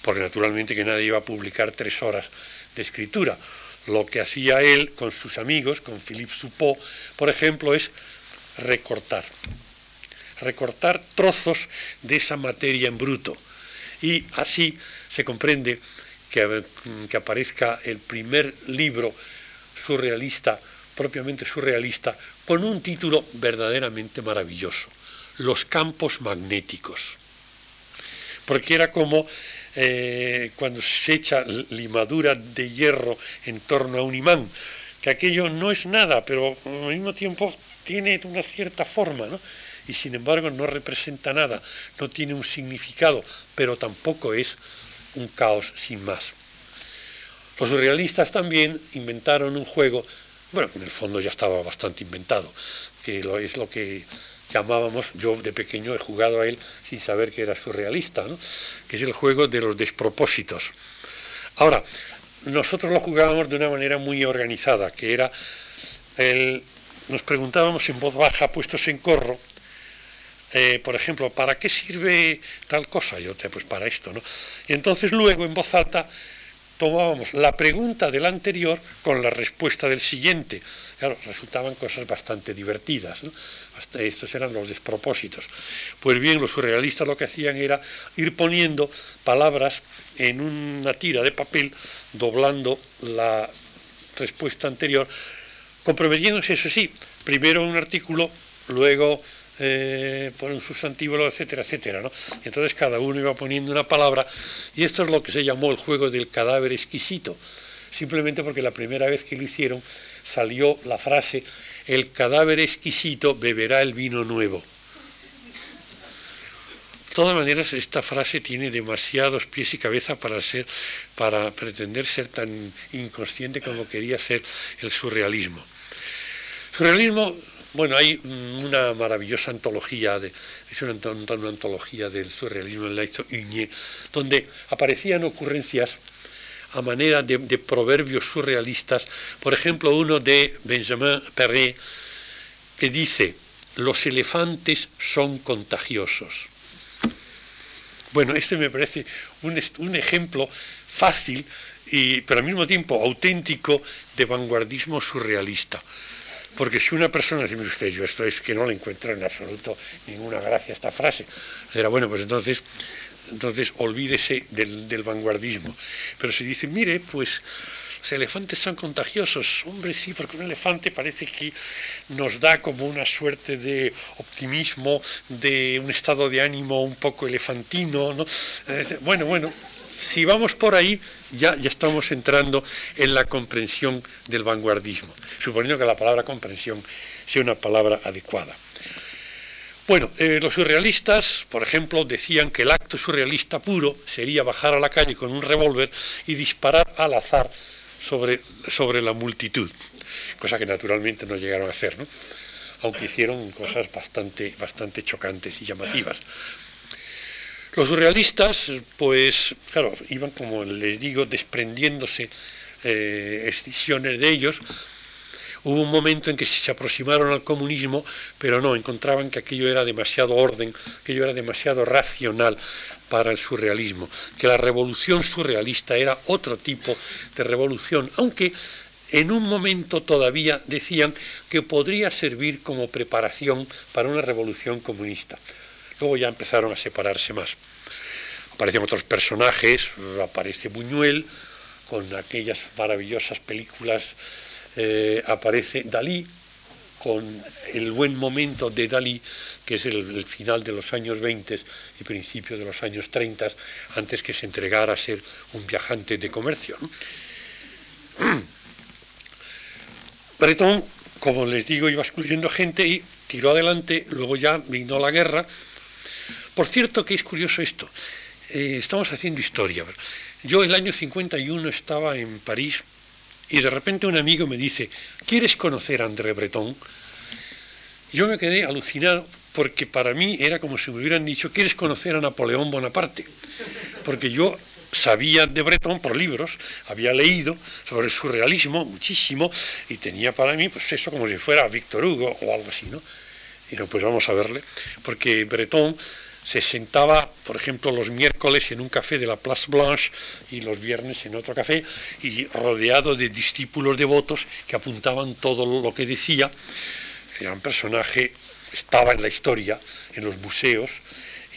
porque naturalmente que nadie iba a publicar tres horas de escritura. Lo que hacía él con sus amigos, con Philippe Suppot, por ejemplo, es recortar, recortar trozos de esa materia en bruto. Y así se comprende que, que aparezca el primer libro surrealista, propiamente surrealista, con un título verdaderamente maravilloso, Los campos magnéticos. Porque era como eh, cuando se echa limadura de hierro en torno a un imán, que aquello no es nada, pero al mismo tiempo tiene una cierta forma, ¿no? y sin embargo no representa nada, no tiene un significado, pero tampoco es un caos sin más. Los surrealistas también inventaron un juego bueno, en el fondo ya estaba bastante inventado, que es lo que llamábamos, yo de pequeño he jugado a él sin saber que era surrealista, ¿no? que es el juego de los despropósitos. Ahora, nosotros lo jugábamos de una manera muy organizada, que era, el, nos preguntábamos en voz baja, puestos en corro, eh, por ejemplo, ¿para qué sirve tal cosa? Yo, pues para esto, ¿no? Y entonces luego en voz alta tomábamos la pregunta del anterior con la respuesta del siguiente. Claro, resultaban cosas bastante divertidas. estos eran los despropósitos. Pues bien, los surrealistas lo que hacían era ir poniendo palabras en una tira de papel, doblando la respuesta anterior, comprometiéndose, eso sí, primero un artículo, luego eh, por un sustantivo, etcétera, etcétera. ¿no? Entonces cada uno iba poniendo una palabra y esto es lo que se llamó el juego del cadáver exquisito, simplemente porque la primera vez que lo hicieron salió la frase, el cadáver exquisito beberá el vino nuevo. De todas maneras, esta frase tiene demasiados pies y cabeza para, ser, para pretender ser tan inconsciente como quería ser el surrealismo. Surrealismo bueno, hay una maravillosa antología, de, es una, antología del surrealismo en la hizo donde aparecían ocurrencias a manera de, proverbios surrealistas. Por ejemplo, uno de Benjamin Perret que dice, los elefantes son contagiosos. Bueno, este me parece un, un ejemplo fácil, y, pero al mismo tiempo auténtico, de vanguardismo surrealista. Porque si una persona dice, mire usted, yo esto es que no le encuentro en absoluto ninguna gracia esta frase, era bueno, pues entonces, entonces olvídese del, vanguardismo. Pero si dice, mire, pues los elefantes son contagiosos. Hombre, sí, porque un elefante parece que nos da como una suerte de optimismo, de un estado de ánimo un poco elefantino. ¿no? Eh, bueno, bueno, si vamos por ahí, ya, ya estamos entrando en la comprensión del vanguardismo, suponiendo que la palabra comprensión sea una palabra adecuada. Bueno, eh, los surrealistas, por ejemplo, decían que el acto surrealista puro sería bajar a la calle con un revólver y disparar al azar sobre, sobre la multitud, cosa que naturalmente no llegaron a hacer, ¿no? aunque hicieron cosas bastante, bastante chocantes y llamativas. Los surrealistas, pues, claro, iban, como les digo, desprendiéndose eh, excisiones de ellos. Hubo un momento en que se aproximaron al comunismo, pero no, encontraban que aquello era demasiado orden, que aquello era demasiado racional para el surrealismo, que la revolución surrealista era otro tipo de revolución, aunque en un momento todavía decían que podría servir como preparación para una revolución comunista. Luego ya empezaron a separarse más. Aparecen otros personajes, aparece Buñuel con aquellas maravillosas películas, eh, aparece Dalí, con el buen momento de Dalí, que es el, final de los años 20 y principio de los años 30, antes que se entregara a ser un viajante de comercio. Breton, como les digo, iba excluyendo gente y tiró adelante, luego ya vino la guerra. Por cierto que es curioso esto, eh, estamos haciendo historia. Yo el año 51 estaba en París y de repente un amigo me dice, ¿quieres conocer a André Breton? Yo me quedé alucinado porque para mí era como si me hubieran dicho, ¿quieres conocer a Napoleón Bonaparte? Porque yo sabía de Breton por libros, había leído sobre el surrealismo muchísimo y tenía para mí pues eso como si fuera Víctor Hugo o algo así, ¿no? Y no, pues vamos a verle, porque Breton se sentaba, por ejemplo, los miércoles en un café de la Place Blanche y los viernes en otro café, y rodeado de discípulos devotos que apuntaban todo lo que decía. Era un personaje, estaba en la historia, en los museos,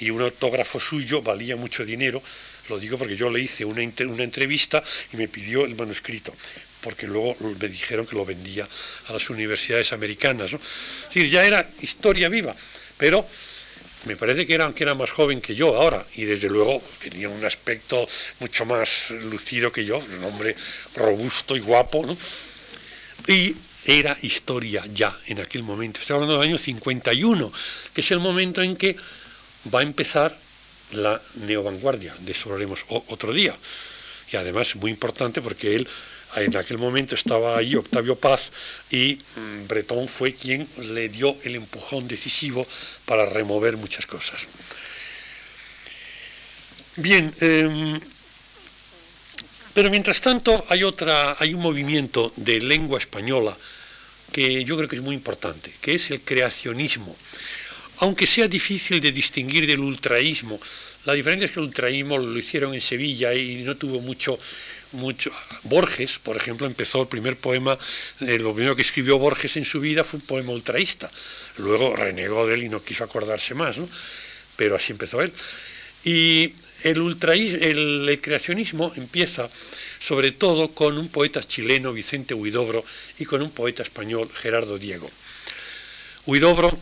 y un autógrafo suyo valía mucho dinero. Lo digo porque yo le hice una, entrevista y me pidió el manuscrito porque luego me dijeron que lo vendía a las universidades americanas. ¿no? Es decir, ya era historia viva, pero me parece que era, que era más joven que yo ahora y desde luego tenía un aspecto mucho más lucido que yo, un hombre robusto y guapo, ¿no? Y era historia ya en aquel momento. Estoy hablando del año 51, que es el momento en que va a empezar la neovanguardia, de eso hablaremos otro día. Y además muy importante porque él en aquel momento estaba ahí Octavio Paz y mm, Bretón fue quien le dio el empujón decisivo para remover muchas cosas. Bien, em, pero mientras tanto hay, otra, hay un movimiento de lengua española que yo creo que es muy importante, que es el creacionismo. Aunque sea difícil de distinguir del ultraísmo, la diferencia es que el ultraísmo lo hicieron en Sevilla y no tuvo mucho, mucho. Borges, por ejemplo, empezó el primer poema, eh, lo primero que escribió Borges en su vida fue un poema ultraísta. Luego renegó de él y no quiso acordarse más, ¿no? Pero así empezó él. Y el, ultraísmo, el, creacionismo empieza sobre todo con un poeta chileno, Vicente Huidobro, y con un poeta español, Gerardo Diego. Huidobro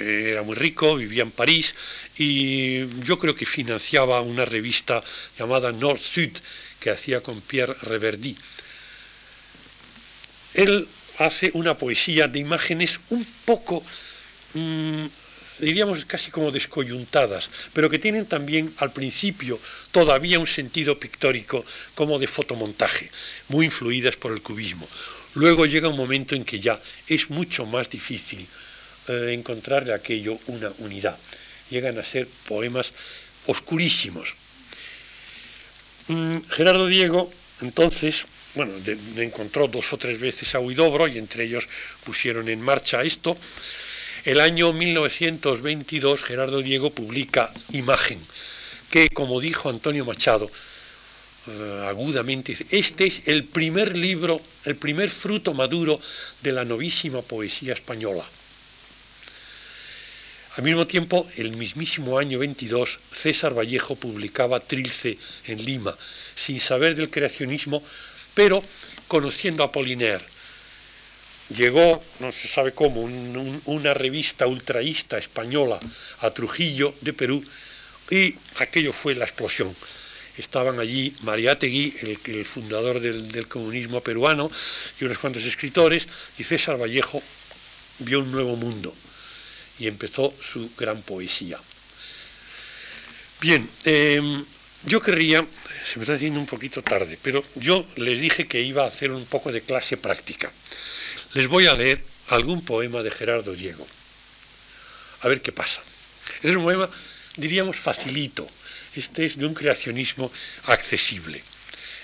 eh, era muy rico, vivía en París y yo creo que financiaba una revista llamada Nord-Sud, que hacía con Pierre Reverdy. Él hace una poesía de imágenes un poco, mm, diríamos casi como descoyuntadas, pero que tienen también al principio todavía un sentido pictórico como de fotomontaje, muy influidas por el cubismo. Luego llega un momento en que ya es mucho más difícil eh, encontrar de aquello una unidad. Llegan a ser poemas oscurísimos, Mm, Gerardo Diego, entonces, bueno, encontró dos o tres veces a Huidobro y entre ellos pusieron en marcha esto. El año 1922 Gerardo Diego publica Imagen, que como dijo Antonio Machado, eh, agudamente dice, este es el primer libro, el primer fruto maduro de la novísima poesía española. Al mismo tiempo, el mismísimo año 22, César Vallejo publicaba Trilce en Lima, sin saber del creacionismo, pero conociendo a Apollinaire. Llegó, no se sabe cómo, una revista ultraísta española a Trujillo de Perú y aquello fue la explosión. Estaban allí Mariátegui, el, el fundador del comunismo peruano, y unos cuantos escritores, y César Vallejo vio un nuevo mundo y empezó su gran poesía. Bien, em, yo querría, se me está haciendo un poquito tarde, pero yo les dije que iba a hacer un poco de clase práctica. Les voy a leer algún poema de Gerardo Diego. A ver qué pasa. Es un poema, diríamos, facilito. Este es de un creacionismo accesible.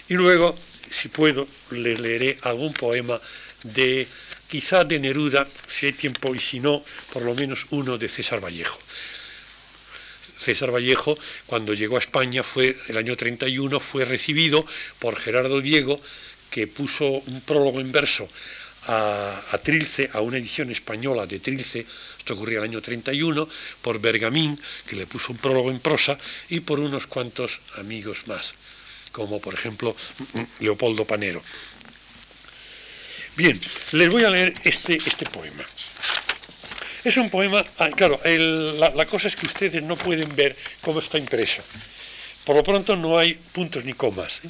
Y luego, si puedo, les leeré algún poema de quizá de Neruda, si hay tiempo, y si no, por lo menos uno de César Vallejo. César Vallejo, cuando llegó a España, fue el año 31, fue recibido por Gerardo Diego, que puso un prólogo en verso a, Trilce, a una edición española de Trilce, esto ocurría el año 31, por Bergamín, que le puso un prólogo en prosa, y por unos cuantos amigos más, como por ejemplo Leopoldo Panero. Bien, les voy a leer este, este poema. Es un poema, ah, claro, la, cosa es que ustedes no pueden ver cómo está impreso. Por lo pronto no hay puntos ni comas. ¿eh?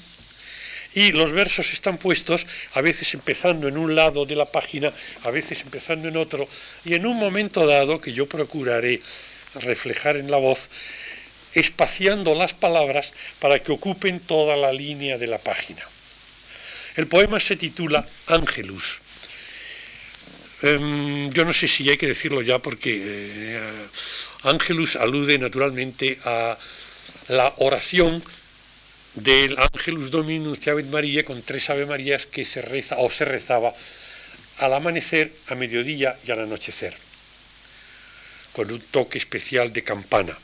Y los versos están puestos a veces empezando en un lado de la página, a veces empezando en otro, y en un momento dado, que yo procuraré reflejar en la voz, espaciando las palabras para que ocupen toda la línea de la página. El poema se titula Ángelus. Em, yo no sé si hay que decirlo ya porque eh, Ángelus alude naturalmente a la oración del Ángelus Dominus Ave María con tres Ave Marías que se reza o se rezaba al amanecer, a mediodía y al anochecer, con un toque especial de campana.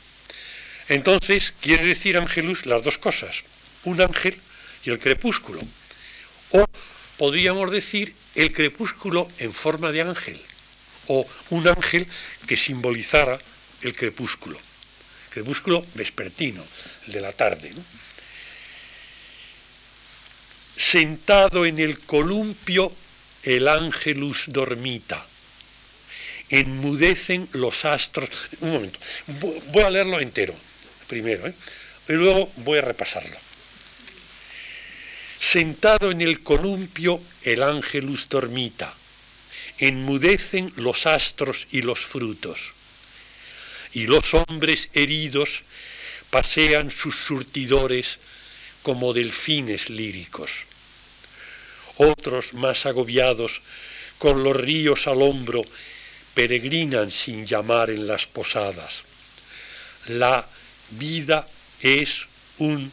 Entonces, quiere decir Ángelus las dos cosas, un ángel y el crepúsculo. O podríamos decir el crepúsculo en forma de ángel, o un ángel que simbolizara el crepúsculo, crepúsculo vespertino, el de la tarde. Sentado en el columpio, el ángelus dormita. Enmudecen los astros. Un momento, voy a leerlo entero primero, ¿eh? y luego voy a repasarlo. Sentado en el columpio, el ángelus dormita. Enmudecen los astros y los frutos. Y los hombres heridos pasean sus surtidores como delfines líricos. Otros más agobiados, con los ríos al hombro, peregrinan sin llamar en las posadas. La vida es un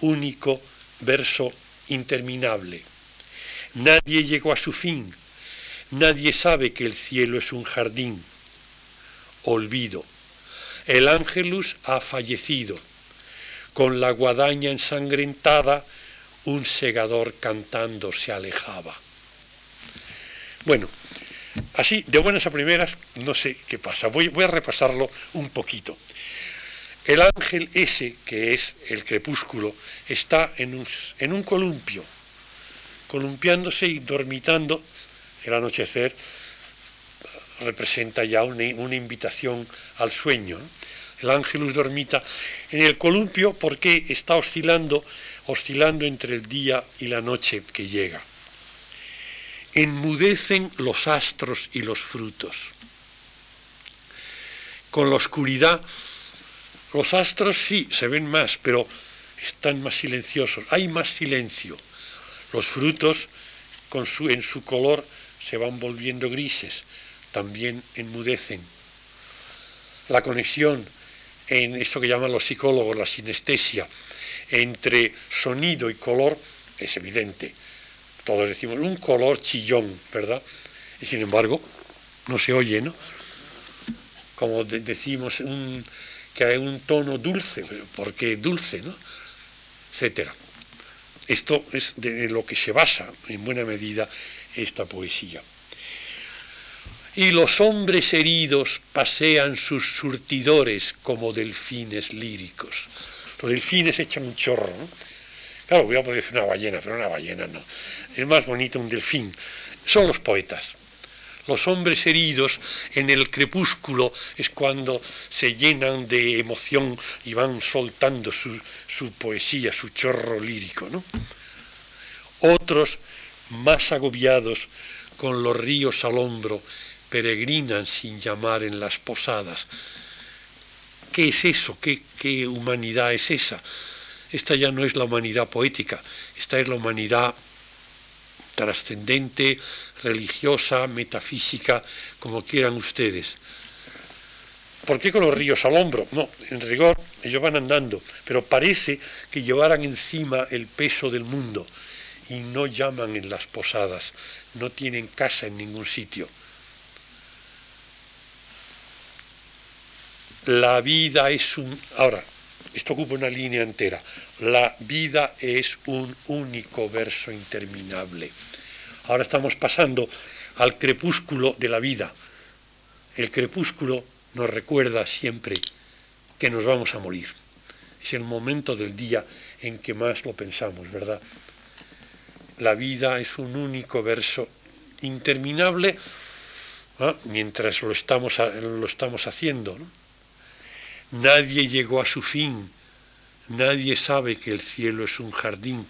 único verso interminable. Nadie llegó a su fin. Nadie sabe que el cielo es un jardín. Olvido. El ángelus ha fallecido. Con la guadaña ensangrentada, un segador cantando se alejaba. Bueno, así, de buenas a primeras, no sé qué pasa. Voy, voy a repasarlo un poquito. El ángel ese, que es el crepúsculo, está en un, en un columpio, columpiándose y dormitando. El anochecer representa ya una, invitación al sueño. El ángel dormita en el columpio porque está oscilando, oscilando entre el día y la noche que llega. Enmudecen los astros y los frutos. Con la oscuridad los astros sí se ven más, pero están más silenciosos, hay más silencio. Los frutos en su color se van volviendo grises, también enmudecen. La conexión en esto que llaman los psicólogos la sinestesia entre sonido y color es evidente. Todos decimos un color chillón, ¿verdad? Y sin embargo, no se oye, ¿no? Como decimos, un, que hay un tono dulce, porque dulce, ¿no? etcétera. Esto es de lo que se basa en buena medida esta poesía. Y los hombres heridos pasean sus surtidores como delfines líricos. Los delfines echan un chorro, ¿no? Claro, voy a poder decir una ballena, pero una ballena no. Es más bonito un delfín. Son los poetas. Los hombres heridos en el crepúsculo es cuando se llenan de emoción y van soltando su, poesía, su chorro lírico. Otros, más agobiados, con los ríos al hombro, peregrinan sin llamar en las posadas. ¿Qué es eso? ¿Qué, ¿Qué, humanidad es esa? Esta ya no es la humanidad poética, esta es la humanidad trascendente, religiosa, metafísica, como quieran ustedes. ¿Por qué con los ríos al hombro? No, en rigor ellos van andando, pero parece que llevaran encima el peso del mundo y no llaman en las posadas, no tienen casa en ningún sitio. La vida es un... Ahora, esto ocupa una línea entera. La vida es un único verso interminable. Ahora estamos pasando al crepúsculo de la vida. El crepúsculo nos recuerda siempre que nos vamos a morir. Es el momento del día en que más lo pensamos, ¿verdad? La vida es un único verso interminable ¿ah? mientras lo estamos, lo estamos haciendo. Nadie llegó a su fin, nadie sabe que el cielo es un jardín.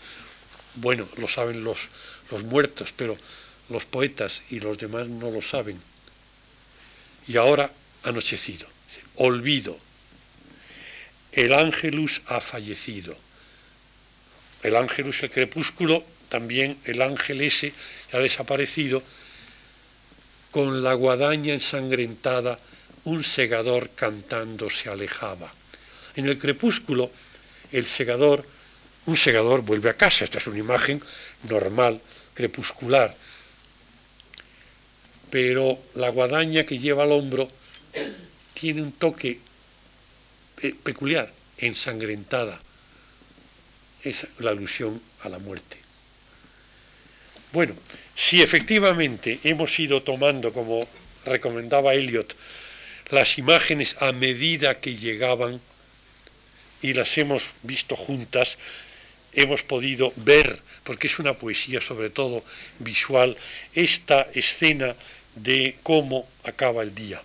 Bueno, lo saben los, los muertos, pero los poetas y los demás no lo saben. Y ahora anochecido, olvido. El ángelus ha fallecido. El ángelus, el crepúsculo, también el ángel ese ha desaparecido. Con la guadaña ensangrentada, un segador cantando se alejaba. En el crepúsculo, el segador, un segador vuelve a casa. Esta es una imagen normal, crepuscular pero la guadaña que lleva al hombro tiene un toque eh, peculiar, ensangrentada. Es la alusión a la muerte. Bueno, si efectivamente hemos ido tomando, como recomendaba Eliot, las imágenes a medida que llegaban y las hemos visto juntas, hemos podido ver, porque es una poesía sobre todo visual, esta escena de cómo acaba el día.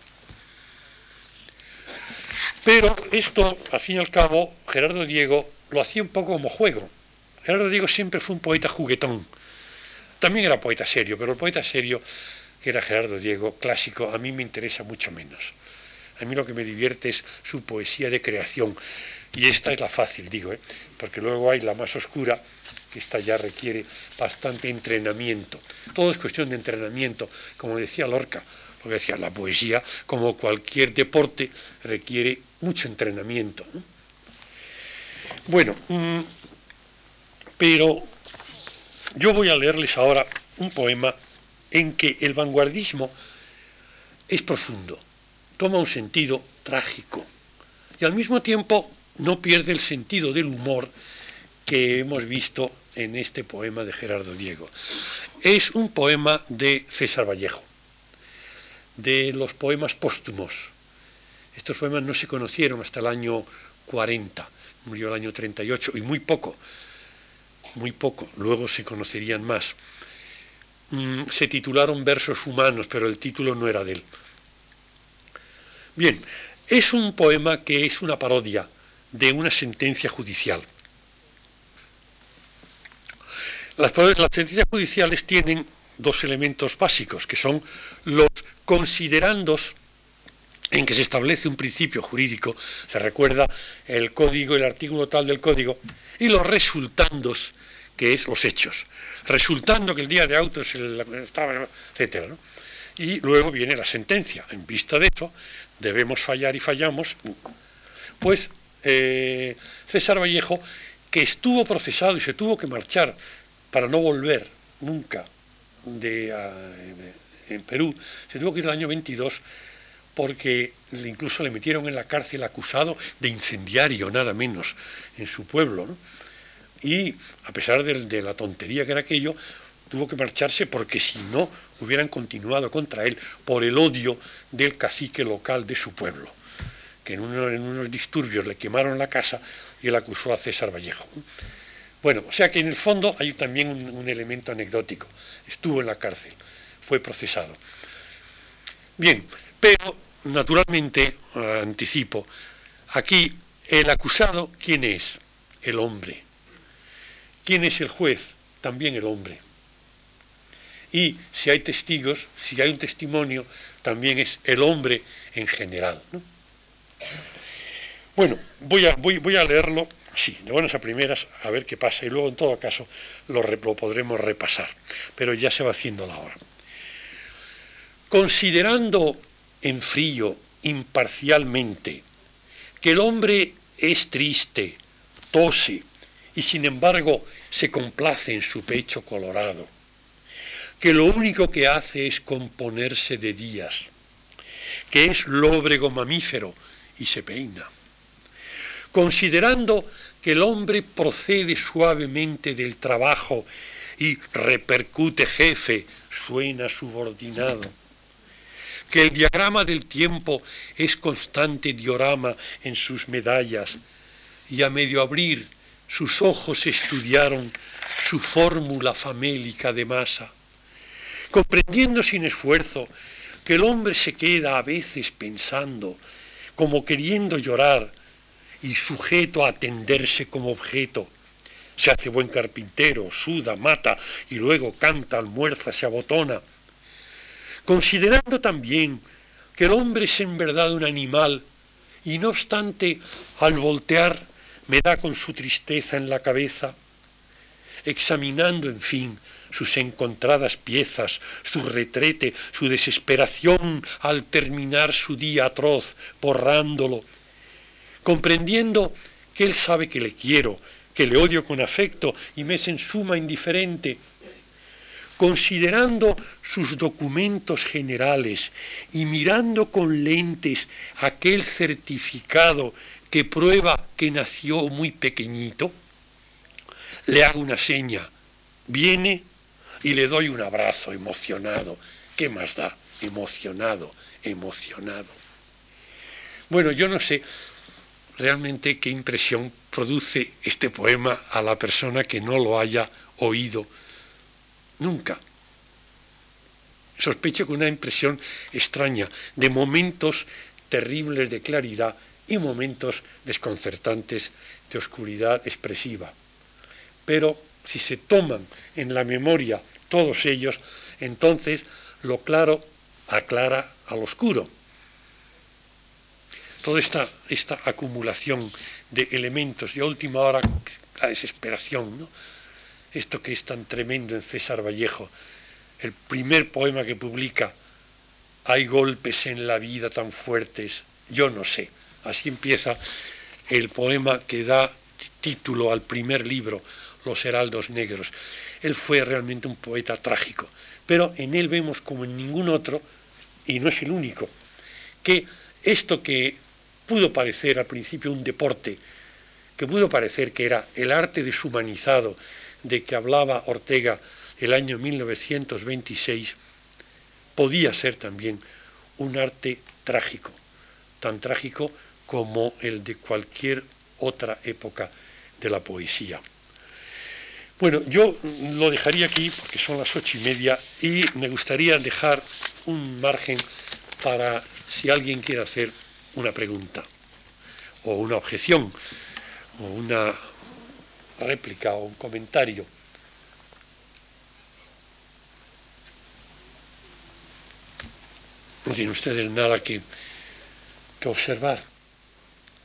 Pero esto, al fin y al cabo, Gerardo Diego lo hacía un poco como juego. Gerardo Diego siempre fue un poeta juguetón. También era poeta serio, pero el poeta serio, que era Gerardo Diego, clásico, a mí me interesa mucho menos. A mí lo que me divierte es su poesía de creación. Y esta es la fácil, digo, ¿eh? porque luego hay la más oscura, esta ya requiere bastante entrenamiento. Todo es cuestión de entrenamiento, como decía Lorca, lo que decía, la poesía, como cualquier deporte, requiere mucho entrenamiento. Bueno, mm, pero yo voy a leerles ahora un poema en que el vanguardismo es profundo, toma un sentido trágico y al mismo tiempo no pierde el sentido del humor que hemos visto en este poema de Gerardo Diego. Es un poema de César Vallejo, de los poemas póstumos. Estos poemas no se conocieron hasta el año 40, murió el año 38, y muy poco, muy poco, luego se conocerían más. Mm, se titularon Versos Humanos, pero el título no era de él. Bien, es un poema que es una parodia de una sentencia judicial. Las, sentencias judiciales tienen dos elementos básicos, que son los considerandos en que se establece un principio jurídico, se recuerda el código, el artículo tal del código, y los resultandos, que es los hechos. Resultando que el día de autos estaba, etcétera. Y luego viene la sentencia. En vista de eso, debemos fallar y fallamos. Pues eh, César Vallejo, que estuvo procesado y se tuvo que marchar para no volver nunca de, en Perú, se tuvo que ir el año 22 porque incluso le metieron en la cárcel acusado de incendiario, nada menos, en su pueblo. Y a pesar de, la tontería que era aquello, tuvo que marcharse porque si no hubieran continuado contra él por el odio del cacique local de su pueblo, que en, en unos disturbios le quemaron la casa y él acusó a César Vallejo. Bueno, o sea que en el fondo hay también un, elemento anecdótico. Estuvo en la cárcel, fue procesado. Bien, pero naturalmente, eh, anticipo, aquí el acusado, ¿quién es? El hombre. ¿Quién es el juez? También el hombre. Y si hay testigos, si hay un testimonio, también es el hombre en general. Bueno, voy a, voy, voy a leerlo Sí, de buenas a primeras, a ver qué pasa, y luego en todo caso lo, podremos repasar, pero ya se va haciendo la hora. Considerando en frío, imparcialmente, que el hombre es triste, tose, y sin embargo se complace en su pecho colorado, que lo único que hace es componerse de días, que es lóbrego mamífero y se peina. Considerando que el hombre procede suavemente del trabajo y repercute jefe, suena subordinado. Que el diagrama del tiempo es constante diorama en sus medallas y a medio abrir sus ojos estudiaron su fórmula famélica de masa. comprendiendo sin esfuerzo que el hombre se queda a veces pensando, como queriendo llorar, y sujeto a atenderse como objeto. Se hace buen carpintero, suda, mata y luego canta, almuerza, se abotona. Considerando también que el hombre es en verdad un animal y no obstante al voltear me da con su tristeza en la cabeza, examinando en fin sus encontradas piezas, su retrete, su desesperación al terminar su día atroz, borrándolo, comprendiendo que él sabe que le quiero, que le odio con afecto y me es en suma indiferente, considerando sus documentos generales y mirando con lentes aquel certificado que prueba que nació muy pequeñito, le hago una seña, viene y le doy un abrazo emocionado. ¿Qué más da? Emocionado, emocionado. Bueno, yo no sé realmente qué impresión produce este poema a la persona que no lo haya oído nunca. Sospecho que una impresión extraña de momentos terribles de claridad y momentos desconcertantes de oscuridad expresiva. Pero si se toman en la memoria todos ellos, entonces lo claro aclara al oscuro. Toda esta, acumulación de elementos a última hora la desesperación, ¿no? esto que es tan tremendo en César Vallejo, el primer poema que publica, hay golpes en la vida tan fuertes, yo no sé. Así empieza el poema que da título al primer libro, Los Heraldos Negros. Él fue realmente un poeta trágico, pero en él vemos como en ningún otro, y no es el único, que esto que pudo parecer al principio un deporte, que pudo parecer que era el arte deshumanizado de que hablaba Ortega el año 1926, podía ser también un arte trágico, tan trágico como el de cualquier otra época de la poesía. Bueno, yo lo dejaría aquí porque son las ocho y media y me gustaría dejar un margen para si alguien quiere hacer una pregunta o una objeción o una réplica o un comentario. No tiene ustedes nada que, que observar.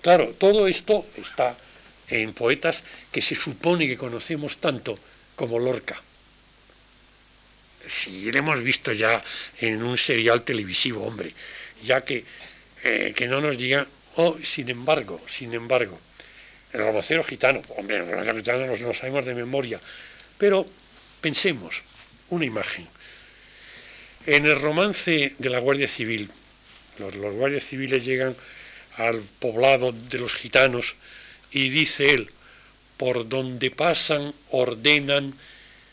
Claro, todo esto está en poetas que se supone que conocemos tanto como Lorca. Si lo hemos visto ya en un serial televisivo, hombre, ya que, eh, que no nos digan, oh, sin embargo, sin embargo, el robocero gitano, hombre, el robocero gitano nos lo sabemos de memoria, pero pensemos, una imagen. En el romance de la Guardia Civil, los guardias civiles llegan al poblado de los gitanos, y dice él, por donde pasan ordenan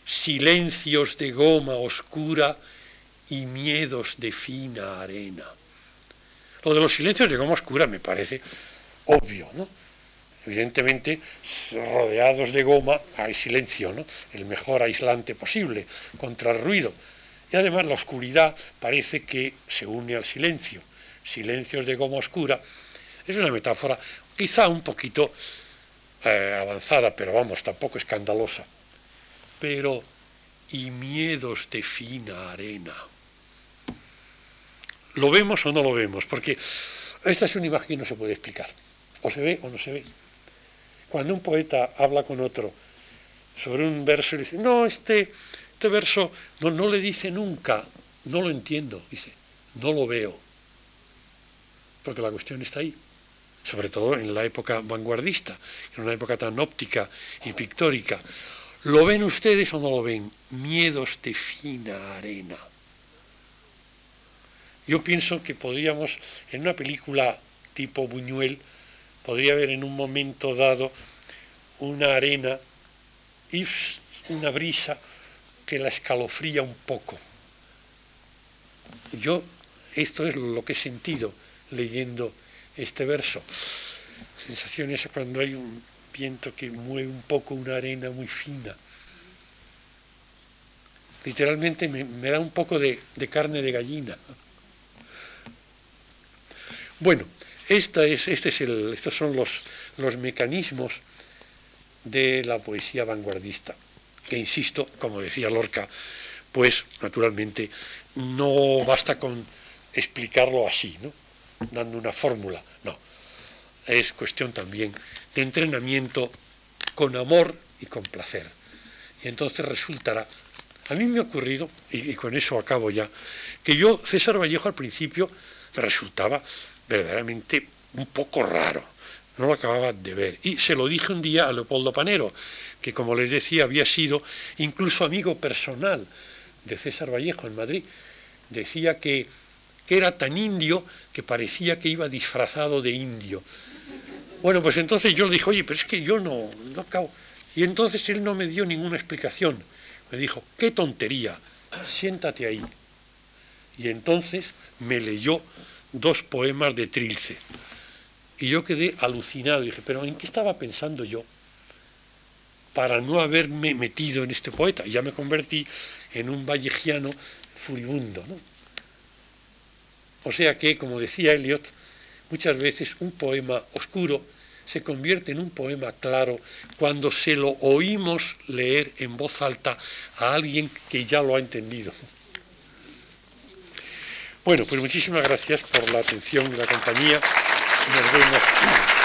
silencios de goma oscura y miedos de fina arena. Lo de los silencios de goma oscura me parece obvio, ¿no? Evidentemente, rodeados de goma hay silencio, ¿no? El mejor aislante posible contra el ruido. Y además la oscuridad parece que se une al silencio. Silencios de goma oscura es una metáfora quizá un poquito eh, avanzada, pero vamos, tampoco escandalosa. Pero, y miedos de fina arena. ¿Lo vemos o no lo vemos? Porque esta es una imagen que no se puede explicar. O se ve o no se ve. Cuando un poeta habla con otro sobre un verso y dice, no, este, este verso no, no le dice nunca, no lo entiendo, dice, no lo veo. Porque la cuestión está ahí sobre todo en la época vanguardista, en una época tan óptica y pictórica. ¿Lo ven ustedes o no lo ven? Miedos de fina arena. Yo pienso que podríamos, en una película tipo Buñuel, podría haber en un momento dado una arena y una brisa que la escalofría un poco. Yo, esto es lo que he sentido leyendo este verso. Sensación esa cuando hay un viento que mueve un poco una arena muy fina. literalmente me, da un poco de, carne de gallina. Bueno, este es estos son los, los mecanismos de la poesía vanguardista, que insisto, como decía Lorca, pues naturalmente no basta con explicarlo así, ¿no? dando una fórmula, no. Es cuestión también de entrenamiento con amor y con placer. Y entonces resultará, a mí me ha ocurrido, y, con eso acabo ya, que yo, César Vallejo al principio, resultaba verdaderamente un poco raro, no lo acababa de ver. Y se lo dije un día a Leopoldo Panero, que como les decía había sido incluso amigo personal de César Vallejo en Madrid. Decía que, que era tan indio que parecía que iba disfrazado de indio. Bueno, pues entonces yo le dije, oye, pero es que yo no, no acabo. Y entonces él no me dio ninguna explicación. Me dijo, qué tontería, siéntate ahí. Y entonces me leyó dos poemas de Trilce. Y yo quedé alucinado. dije, pero ¿en qué estaba pensando yo para no haberme metido en este poeta? Y ya me convertí en un vallejiano furibundo. ¿no? O sea que, como decía Eliot, muchas veces un poema oscuro se convierte en un poema claro cuando se lo oímos leer en voz alta a alguien que ya lo ha entendido. Bueno, pues muchísimas gracias por la atención y la compañía. Nos.